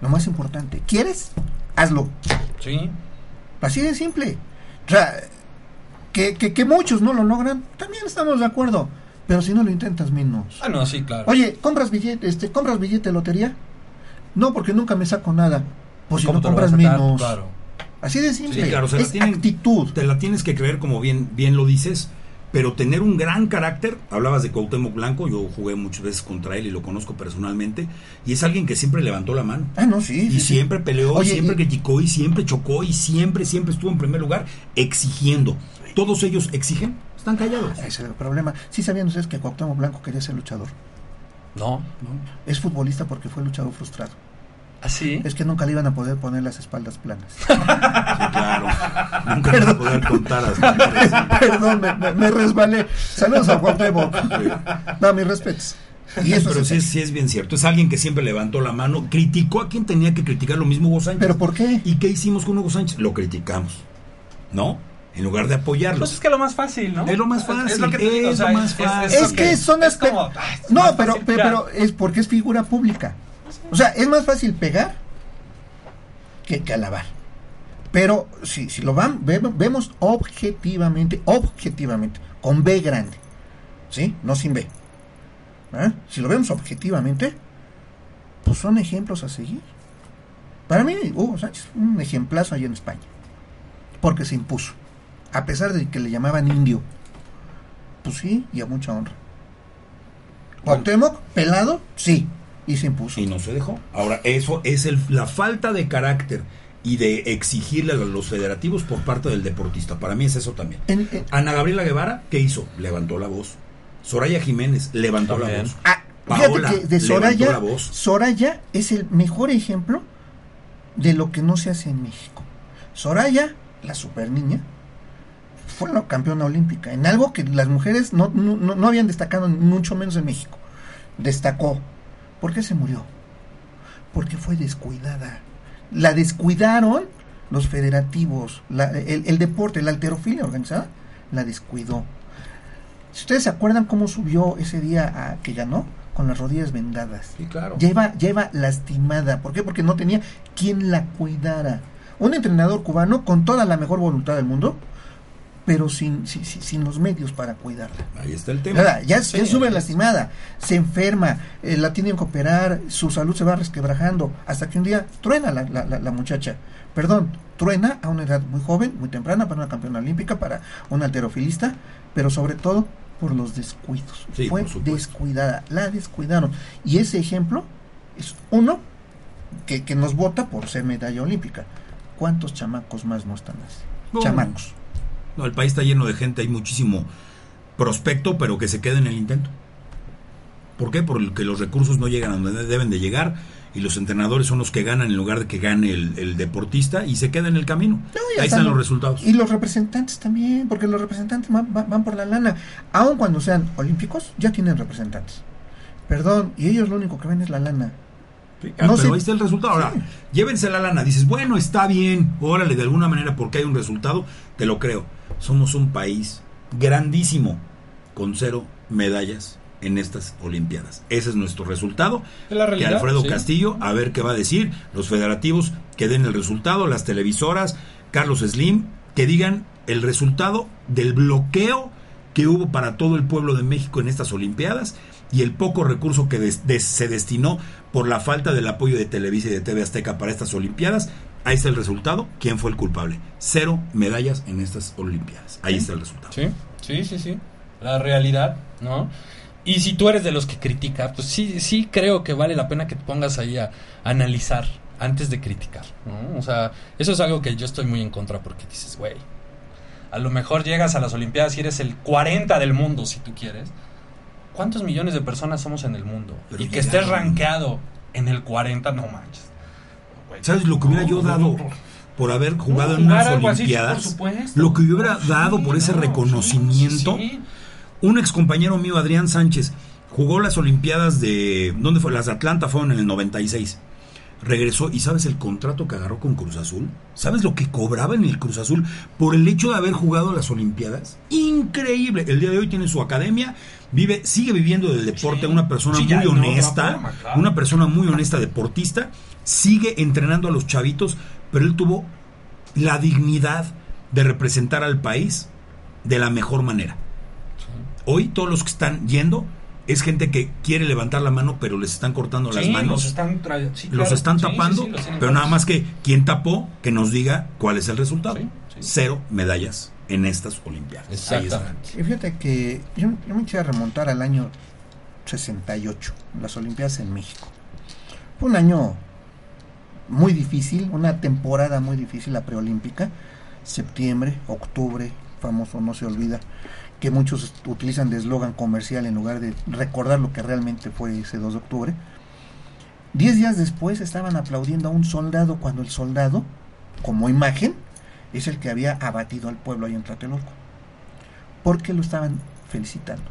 [SPEAKER 4] Lo más importante. ¿Quieres? Hazlo.
[SPEAKER 3] Sí.
[SPEAKER 4] Así de simple. O sea, que, que, que muchos no lo logran, también estamos de acuerdo. Pero si no lo intentas, menos.
[SPEAKER 3] Ah, no, sí, claro.
[SPEAKER 4] Oye, ¿compras billete, este, ¿compras billete de lotería? No, porque nunca me saco nada. Pues si
[SPEAKER 6] ¿Cómo
[SPEAKER 4] no compras menos.
[SPEAKER 6] Claro.
[SPEAKER 4] Así de simple.
[SPEAKER 5] Sí, claro, o sea, la tienen-
[SPEAKER 4] actitud.
[SPEAKER 5] Te la tienes que creer como bien, bien lo dices, pero tener un gran carácter, hablabas de Cuauhtémoc Blanco, yo jugué muchas veces contra él y lo conozco personalmente, y es alguien que siempre levantó la mano.
[SPEAKER 4] Ah, no, sí.
[SPEAKER 5] Y
[SPEAKER 4] sí, sí.
[SPEAKER 5] siempre peleó,
[SPEAKER 4] Oye,
[SPEAKER 5] y siempre
[SPEAKER 4] y-
[SPEAKER 5] criticó, y siempre chocó, y siempre, siempre estuvo en primer lugar exigiendo. Todos ellos exigen, están callados.
[SPEAKER 4] Ese es el problema. Sí sabían ustedes que Cuauhtémoc Blanco quería ser luchador.
[SPEAKER 6] No,
[SPEAKER 4] Es futbolista porque fue luchador frustrado.
[SPEAKER 3] ¿Así?
[SPEAKER 4] Es que nunca le iban a poder poner las espaldas planas.
[SPEAKER 5] Sí, claro. Nunca van a poder contar hasta
[SPEAKER 4] Perdón, me, me- me resbalé. Saludos a Cuauhtémoc. No, mis respetos. Y eso
[SPEAKER 5] Pero sí, es- sí es bien cierto. Es alguien que siempre levantó la mano, criticó a quien tenía que criticar, lo mismo Hugo Sánchez.
[SPEAKER 4] ¿Pero por qué?
[SPEAKER 5] ¿Y qué hicimos con Hugo Sánchez? Lo criticamos. ¿No? En lugar de apoyarlo.
[SPEAKER 3] Pues es que lo más fácil, ¿no?
[SPEAKER 5] Es lo más fácil,
[SPEAKER 3] Es, lo que te digo, o
[SPEAKER 5] es
[SPEAKER 3] sea,
[SPEAKER 5] lo más fácil.
[SPEAKER 4] Es que son
[SPEAKER 3] es
[SPEAKER 4] aspe-
[SPEAKER 3] como, ay, es
[SPEAKER 4] No, pero,
[SPEAKER 3] fácil
[SPEAKER 4] pero, pero es porque es figura pública. O sea, es más fácil pegar que, que alabar. Pero si, si lo van, ve- vemos objetivamente, objetivamente, con B grande, ¿sí? No sin B. ¿Ah? Si lo vemos objetivamente, pues son ejemplos a seguir. Para mí, Hugo Sánchez, un ejemplazo allá en España. Porque se impuso. A pesar de que le llamaban indio. Pues sí, y a mucha honra. Cuauhtémoc, pelado, sí, y se impuso.
[SPEAKER 5] Y no se dejó. Ahora, eso es el- la falta de carácter y de exigirle a los federativos por parte del deportista. Para mí es eso también.
[SPEAKER 4] En- en-
[SPEAKER 5] Ana Gabriela Guevara, ¿qué hizo? Levantó la voz. Soraya Jiménez levantó la voz.
[SPEAKER 4] ah,
[SPEAKER 5] Paola
[SPEAKER 4] fíjate que de
[SPEAKER 5] levantó
[SPEAKER 4] Soraya,
[SPEAKER 5] la voz.
[SPEAKER 4] Soraya es el mejor ejemplo de lo que no se hace en México. Soraya, la super niña, fue la campeona olímpica en algo que las mujeres no, no- no habían destacado, mucho menos en México. Destacó. ¿Por qué se murió? Porque fue descuidada. La descuidaron los federativos, la- el, el deporte, la alterofilia organizada, la descuidó. Si ustedes se acuerdan cómo subió ese día a que ganó, con las rodillas vendadas.
[SPEAKER 5] Sí, claro.
[SPEAKER 4] Lleva, lleva lastimada. ¿Por qué? Porque no tenía quien la cuidara. Un entrenador cubano con toda la mejor voluntad del mundo, pero sin, sin, sin- sin los medios para cuidarla.
[SPEAKER 5] Ahí está el tema.
[SPEAKER 4] Nada, ya,
[SPEAKER 3] Sí,
[SPEAKER 4] ya sube lastimada, se enferma, eh, la tienen que operar, su salud se va resquebrajando, hasta que un día truena la, la- la- la muchacha. Perdón, truena a una edad muy joven, muy temprana para una campeona olímpica, para una alterofilista, pero sobre todo por los descuidos.
[SPEAKER 5] Sí,
[SPEAKER 4] Fue descuidada, la descuidaron. Y ese ejemplo es uno que, que nos vota por ser medalla olímpica. ¿Cuántos chamacos más no están así?
[SPEAKER 5] No.
[SPEAKER 4] Chamacos.
[SPEAKER 5] No, el país está lleno de gente, hay muchísimo prospecto, pero que se queda en el intento. ¿Por qué? Porque los recursos no llegan a donde deben de llegar y los entrenadores son los que ganan en lugar de que gane el, el deportista y se queda en el camino.
[SPEAKER 4] No,
[SPEAKER 5] Ahí están
[SPEAKER 4] lo-
[SPEAKER 5] los resultados.
[SPEAKER 4] Y los representantes también, porque los representantes van, por la lana. Aun cuando sean olímpicos, ya tienen representantes. Perdón, y ellos lo único que ven es la lana.
[SPEAKER 5] Sí, ah,
[SPEAKER 4] No
[SPEAKER 5] pero ahí está el resultado. Ahora,
[SPEAKER 4] Sí.
[SPEAKER 5] llévense la lana. Dices, bueno, está bien, órale, de alguna manera, porque hay un resultado, te lo creo. Somos un país grandísimo con cero medallas en estas Olimpiadas. Ese es nuestro resultado.
[SPEAKER 3] Es la
[SPEAKER 5] Que
[SPEAKER 3] realidad,
[SPEAKER 5] Alfredo
[SPEAKER 3] sí.
[SPEAKER 5] Castillo, a ver qué va a decir, los federativos que den el resultado, las televisoras, Carlos Slim, que digan el resultado del bloqueo que hubo para todo el pueblo de México en estas Olimpiadas y el poco recurso que des- des- se destinó por la falta del apoyo de Televisa y de TV Azteca para estas Olimpiadas. Ahí está el resultado. ¿Quién fue el culpable? Cero medallas en estas Olimpiadas. Ahí está el resultado.
[SPEAKER 3] Sí, sí, sí, sí. La realidad, ¿no? Y si tú eres de los que critica, pues sí, sí creo que vale la pena que te pongas ahí a analizar antes de criticar, ¿no? O sea, eso es algo que yo estoy muy en contra porque dices, güey, a lo mejor llegas a las Olimpiadas y eres el 40 del mundo, si tú quieres. ¿Cuántos millones de personas somos en el mundo?
[SPEAKER 5] Pero
[SPEAKER 3] y que estés rankeado en el 40, no manches.
[SPEAKER 5] ¿Sabes lo que hubiera yo dado por haber jugado
[SPEAKER 3] No,
[SPEAKER 5] en unas
[SPEAKER 3] así,
[SPEAKER 5] Olimpiadas? Lo que yo hubiera
[SPEAKER 3] Sí,
[SPEAKER 5] dado por ese
[SPEAKER 3] no,
[SPEAKER 5] reconocimiento.
[SPEAKER 3] sí, sí.
[SPEAKER 5] Un ex compañero mío, Adrián Sánchez, jugó las Olimpiadas de. ¿Dónde fue? Las de Atlanta fueron en el 96. Regresó y ¿sabes el contrato que agarró con Cruz Azul? ¿Sabes lo que cobraba en el Cruz Azul por el hecho de haber jugado las Olimpiadas? Increíble. El día de hoy tiene su academia, vive, sigue viviendo del deporte, una persona muy honesta,
[SPEAKER 3] forma, claro.
[SPEAKER 5] una persona muy honesta deportista, sigue entrenando a los chavitos, pero él tuvo la dignidad de representar al país de la mejor manera. Hoy todos los que están yendo es gente que quiere levantar la mano, pero les están cortando las manos.
[SPEAKER 3] los están, tra- sí,
[SPEAKER 5] los
[SPEAKER 3] claro.
[SPEAKER 5] están
[SPEAKER 3] Sí, sí,
[SPEAKER 5] tapando,
[SPEAKER 3] sí, los tienen
[SPEAKER 5] pero nada más que quien tapó, que nos diga cuál es el resultado.
[SPEAKER 3] Sí, sí.
[SPEAKER 5] Cero medallas en estas Olimpiadas. Ahí está.
[SPEAKER 3] Exactamente.
[SPEAKER 4] Y fíjate que yo, yo me quisiera remontar al año 68, las Olimpiadas en México. Fue un año muy difícil, una temporada muy difícil, la preolímpica. Septiembre, octubre, famoso, no se olvida, que muchos utilizan de eslogan comercial en lugar de recordar lo que realmente fue ese 2 de octubre. Diez días después estaban aplaudiendo a un soldado cuando el soldado, como imagen, es el que había abatido al pueblo ahí en Tlatelolco. ¿Por qué lo estaban felicitando?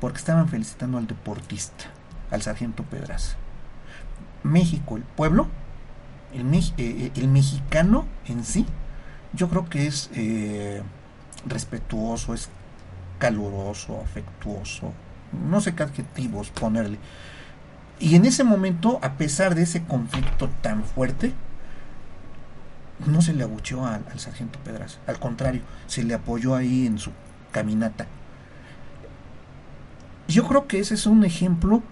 [SPEAKER 4] Porque estaban felicitando al deportista, al sargento Pedraza. México, el pueblo, eh, eh, el mexicano en sí, yo creo que es eh, respetuoso, es caluroso, afectuoso, no sé qué adjetivos ponerle. Y en ese momento, a pesar de ese conflicto tan fuerte, no se le abucheó al, al sargento Pedraza, al contrario, se le apoyó ahí en su caminata. Yo creo que ese es un ejemplo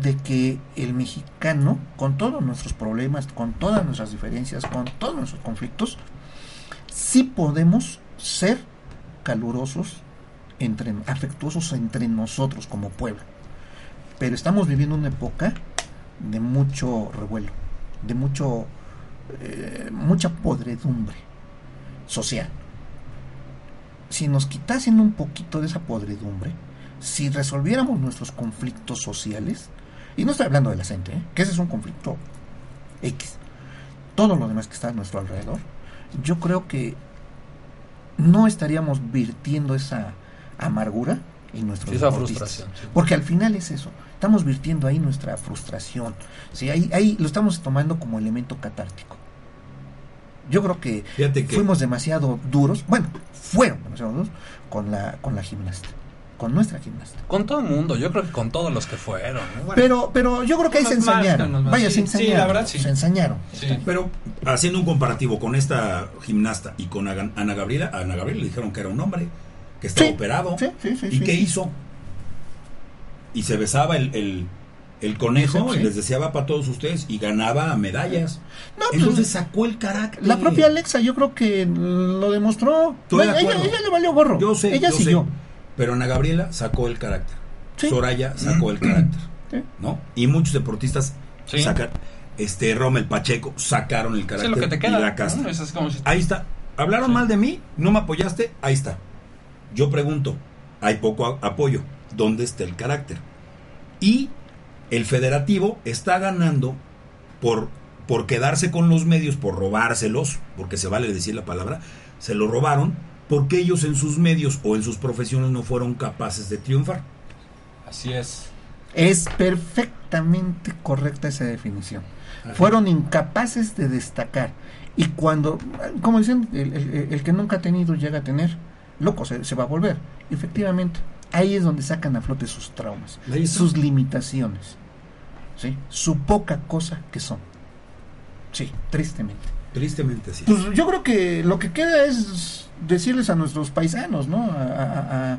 [SPEAKER 4] de que el mexicano, con todos nuestros problemas, con todas nuestras diferencias, con todos nuestros conflictos, sí podemos ser calurosos, entre, afectuosos entre nosotros como pueblo. Pero estamos viviendo una época de mucho revuelo, de mucho eh, mucha podredumbre social. Si nos quitasen un poquito de esa podredumbre, si resolviéramos nuestros conflictos sociales, y no estoy hablando de la gente, ¿eh? que ese es un conflicto X, todo lo demás que está a nuestro alrededor, yo creo que no estaríamos virtiendo esa amargura en nuestros
[SPEAKER 3] Sí, esa
[SPEAKER 4] deportistas.
[SPEAKER 3] frustración, sí.
[SPEAKER 4] Porque al final es eso, estamos virtiendo ahí nuestra frustración. Sí, ahí, ahí lo estamos tomando como elemento catártico. Yo creo que- fuimos demasiado duros, bueno, fueron demasiado duros con la, con la gimnasta, con nuestra gimnasta.
[SPEAKER 3] Con todo el mundo, yo creo que con todos los que fueron. ¿no? Bueno,
[SPEAKER 4] Pero, pero yo creo que ahí se
[SPEAKER 3] más,
[SPEAKER 4] ensañaron.
[SPEAKER 3] más.
[SPEAKER 4] Vaya,
[SPEAKER 3] Sí,
[SPEAKER 4] se
[SPEAKER 3] sí,
[SPEAKER 4] ensañaron.
[SPEAKER 3] la verdad, sí.
[SPEAKER 4] Se ensañaron.
[SPEAKER 3] sí.
[SPEAKER 5] Pero haciendo un comparativo con esta gimnasta y con Ana Gabriela, a Ana Gabriela le dijeron que era un hombre, que estaba
[SPEAKER 4] Sí,
[SPEAKER 5] operado.
[SPEAKER 4] sí, sí, sí,
[SPEAKER 5] ¿Y
[SPEAKER 4] sí,
[SPEAKER 5] qué
[SPEAKER 4] sí.
[SPEAKER 5] hizo? Y se besaba el, el, el conejo
[SPEAKER 4] Sí.
[SPEAKER 5] y les deseaba para todos ustedes y ganaba medallas.
[SPEAKER 4] No, pues,
[SPEAKER 5] Entonces sacó el carácter.
[SPEAKER 4] La propia Alexa yo creo que lo demostró.
[SPEAKER 5] Estoy de
[SPEAKER 4] ella, ella le valió gorro.
[SPEAKER 5] Yo sé,
[SPEAKER 4] ella
[SPEAKER 5] yo sé. Pero Ana Gabriela sacó el carácter.
[SPEAKER 4] Sí.
[SPEAKER 5] Soraya sacó el carácter.
[SPEAKER 4] Sí.
[SPEAKER 5] ¿No? Y muchos deportistas
[SPEAKER 3] Sí.
[SPEAKER 5] sacan. Este, Rommel Pacheco sacaron el carácter.
[SPEAKER 3] es lo que te
[SPEAKER 5] y la casta.
[SPEAKER 3] ¿no? Eso es como si-
[SPEAKER 5] Ahí está. Hablaron mal de mí, no me apoyaste, ahí está. Yo pregunto, hay poco apoyo, ¿dónde está el carácter? Y el federativo está ganando por, por quedarse con los medios, por robárselos, porque se vale decir la palabra, se lo robaron porque ellos en sus medios o en sus profesiones no fueron capaces de triunfar.
[SPEAKER 3] Así es.
[SPEAKER 4] Es perfectamente correcta esa definición. Fueron incapaces de destacar. Y cuando, como dicen, el, el- el que nunca ha tenido llega a tener, loco, se, se va a volver. Efectivamente, ahí es donde sacan a flote sus traumas, sus limitaciones, ¿sí? su poca cosa que son. Sí, tristemente.
[SPEAKER 5] Tristemente así.
[SPEAKER 4] Pues yo creo que lo que queda es decirles a nuestros paisanos, ¿no? A, a- a-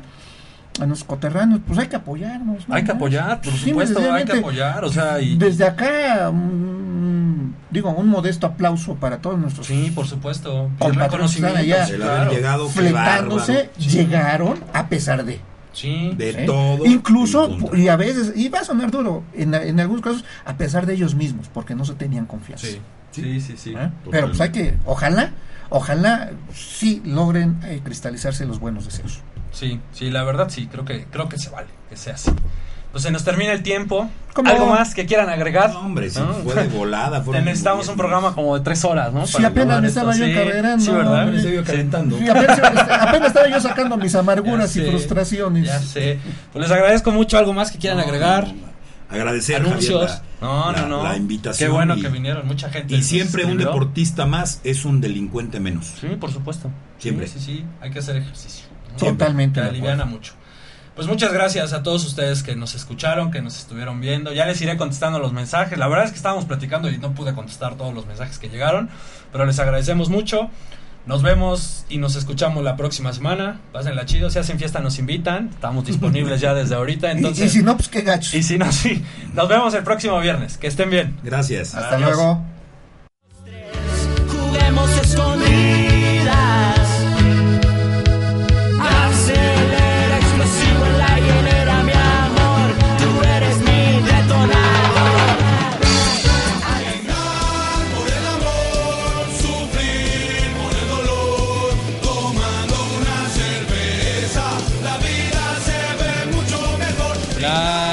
[SPEAKER 4] a nuestros coterráneos, pues hay que apoyarnos. ¿no?
[SPEAKER 3] Hay que apoyar, por
[SPEAKER 4] Sí,
[SPEAKER 3] supuesto, hay que apoyar, o sea, y...
[SPEAKER 4] Desde acá, un- digo, un modesto aplauso para todos nuestros
[SPEAKER 3] Sí, por supuesto.
[SPEAKER 4] Compatriotas
[SPEAKER 3] reconocimiento,
[SPEAKER 4] allá.
[SPEAKER 5] El
[SPEAKER 3] claro.
[SPEAKER 5] llegado,
[SPEAKER 4] fletándose, llegaron a pesar de.
[SPEAKER 3] Sí.
[SPEAKER 5] De
[SPEAKER 4] ¿eh?
[SPEAKER 5] todo.
[SPEAKER 4] Incluso, y a veces, y va a sonar duro, en, en algunos casos, a pesar de ellos mismos, porque no se tenían confianza.
[SPEAKER 3] Sí, sí, sí, sí.
[SPEAKER 4] ¿eh? Pero pues hay que, ojalá, ojalá sí logren eh, cristalizarse los buenos deseos.
[SPEAKER 3] Sí, sí, la verdad sí, creo que creo que se vale, que sea así. Pues se nos termina el tiempo.
[SPEAKER 4] ¿Cómo?
[SPEAKER 3] ¿Algo más que quieran agregar?
[SPEAKER 5] No, hombre,
[SPEAKER 3] ¿No?
[SPEAKER 5] fue de volada.
[SPEAKER 3] Necesitamos un programa como de tres horas, ¿no?
[SPEAKER 4] Sí,
[SPEAKER 3] Para
[SPEAKER 4] apenas me
[SPEAKER 3] esto.
[SPEAKER 4] estaba yo
[SPEAKER 3] Sí,
[SPEAKER 4] encarrerando,
[SPEAKER 3] Sí, ¿verdad?
[SPEAKER 5] Se vio calentando.
[SPEAKER 4] Sí, apenas, apenas estaba yo sacando mis amarguras
[SPEAKER 3] Ya
[SPEAKER 4] y
[SPEAKER 3] sé,
[SPEAKER 4] frustraciones.
[SPEAKER 3] Ya sé. Pues les agradezco mucho. ¿Algo más que quieran
[SPEAKER 5] No,
[SPEAKER 3] agregar?
[SPEAKER 5] no, no. Agradecer
[SPEAKER 3] Anuncios.
[SPEAKER 5] Javier, la,
[SPEAKER 3] no,
[SPEAKER 5] la-
[SPEAKER 3] no, no.
[SPEAKER 5] la invitación.
[SPEAKER 3] Qué bueno
[SPEAKER 5] y,
[SPEAKER 3] que vinieron. Mucha gente.
[SPEAKER 5] y siempre un deportista más es un delincuente menos.
[SPEAKER 3] Sí, por supuesto.
[SPEAKER 5] Siempre.
[SPEAKER 3] Sí, sí, sí. Hay que hacer ejercicio. ¿no?
[SPEAKER 4] Totalmente.
[SPEAKER 3] Aliviana mucho. Pues muchas gracias a todos ustedes que nos escucharon, que nos estuvieron viendo. Ya les iré contestando los mensajes. La verdad es que estábamos platicando y no pude contestar todos los mensajes que llegaron, pero les agradecemos mucho. Nos vemos y nos escuchamos la próxima semana. Pásenla chido, si hacen fiesta nos invitan. Estamos disponibles ya desde ahorita,
[SPEAKER 4] Y-
[SPEAKER 3] entonces
[SPEAKER 4] y, si no, pues qué gacho.
[SPEAKER 3] y si no, sí. Nos vemos el próximo viernes. Que estén bien.
[SPEAKER 5] Gracias.
[SPEAKER 4] Hasta
[SPEAKER 3] Adiós.
[SPEAKER 4] luego.
[SPEAKER 7] Juguemos.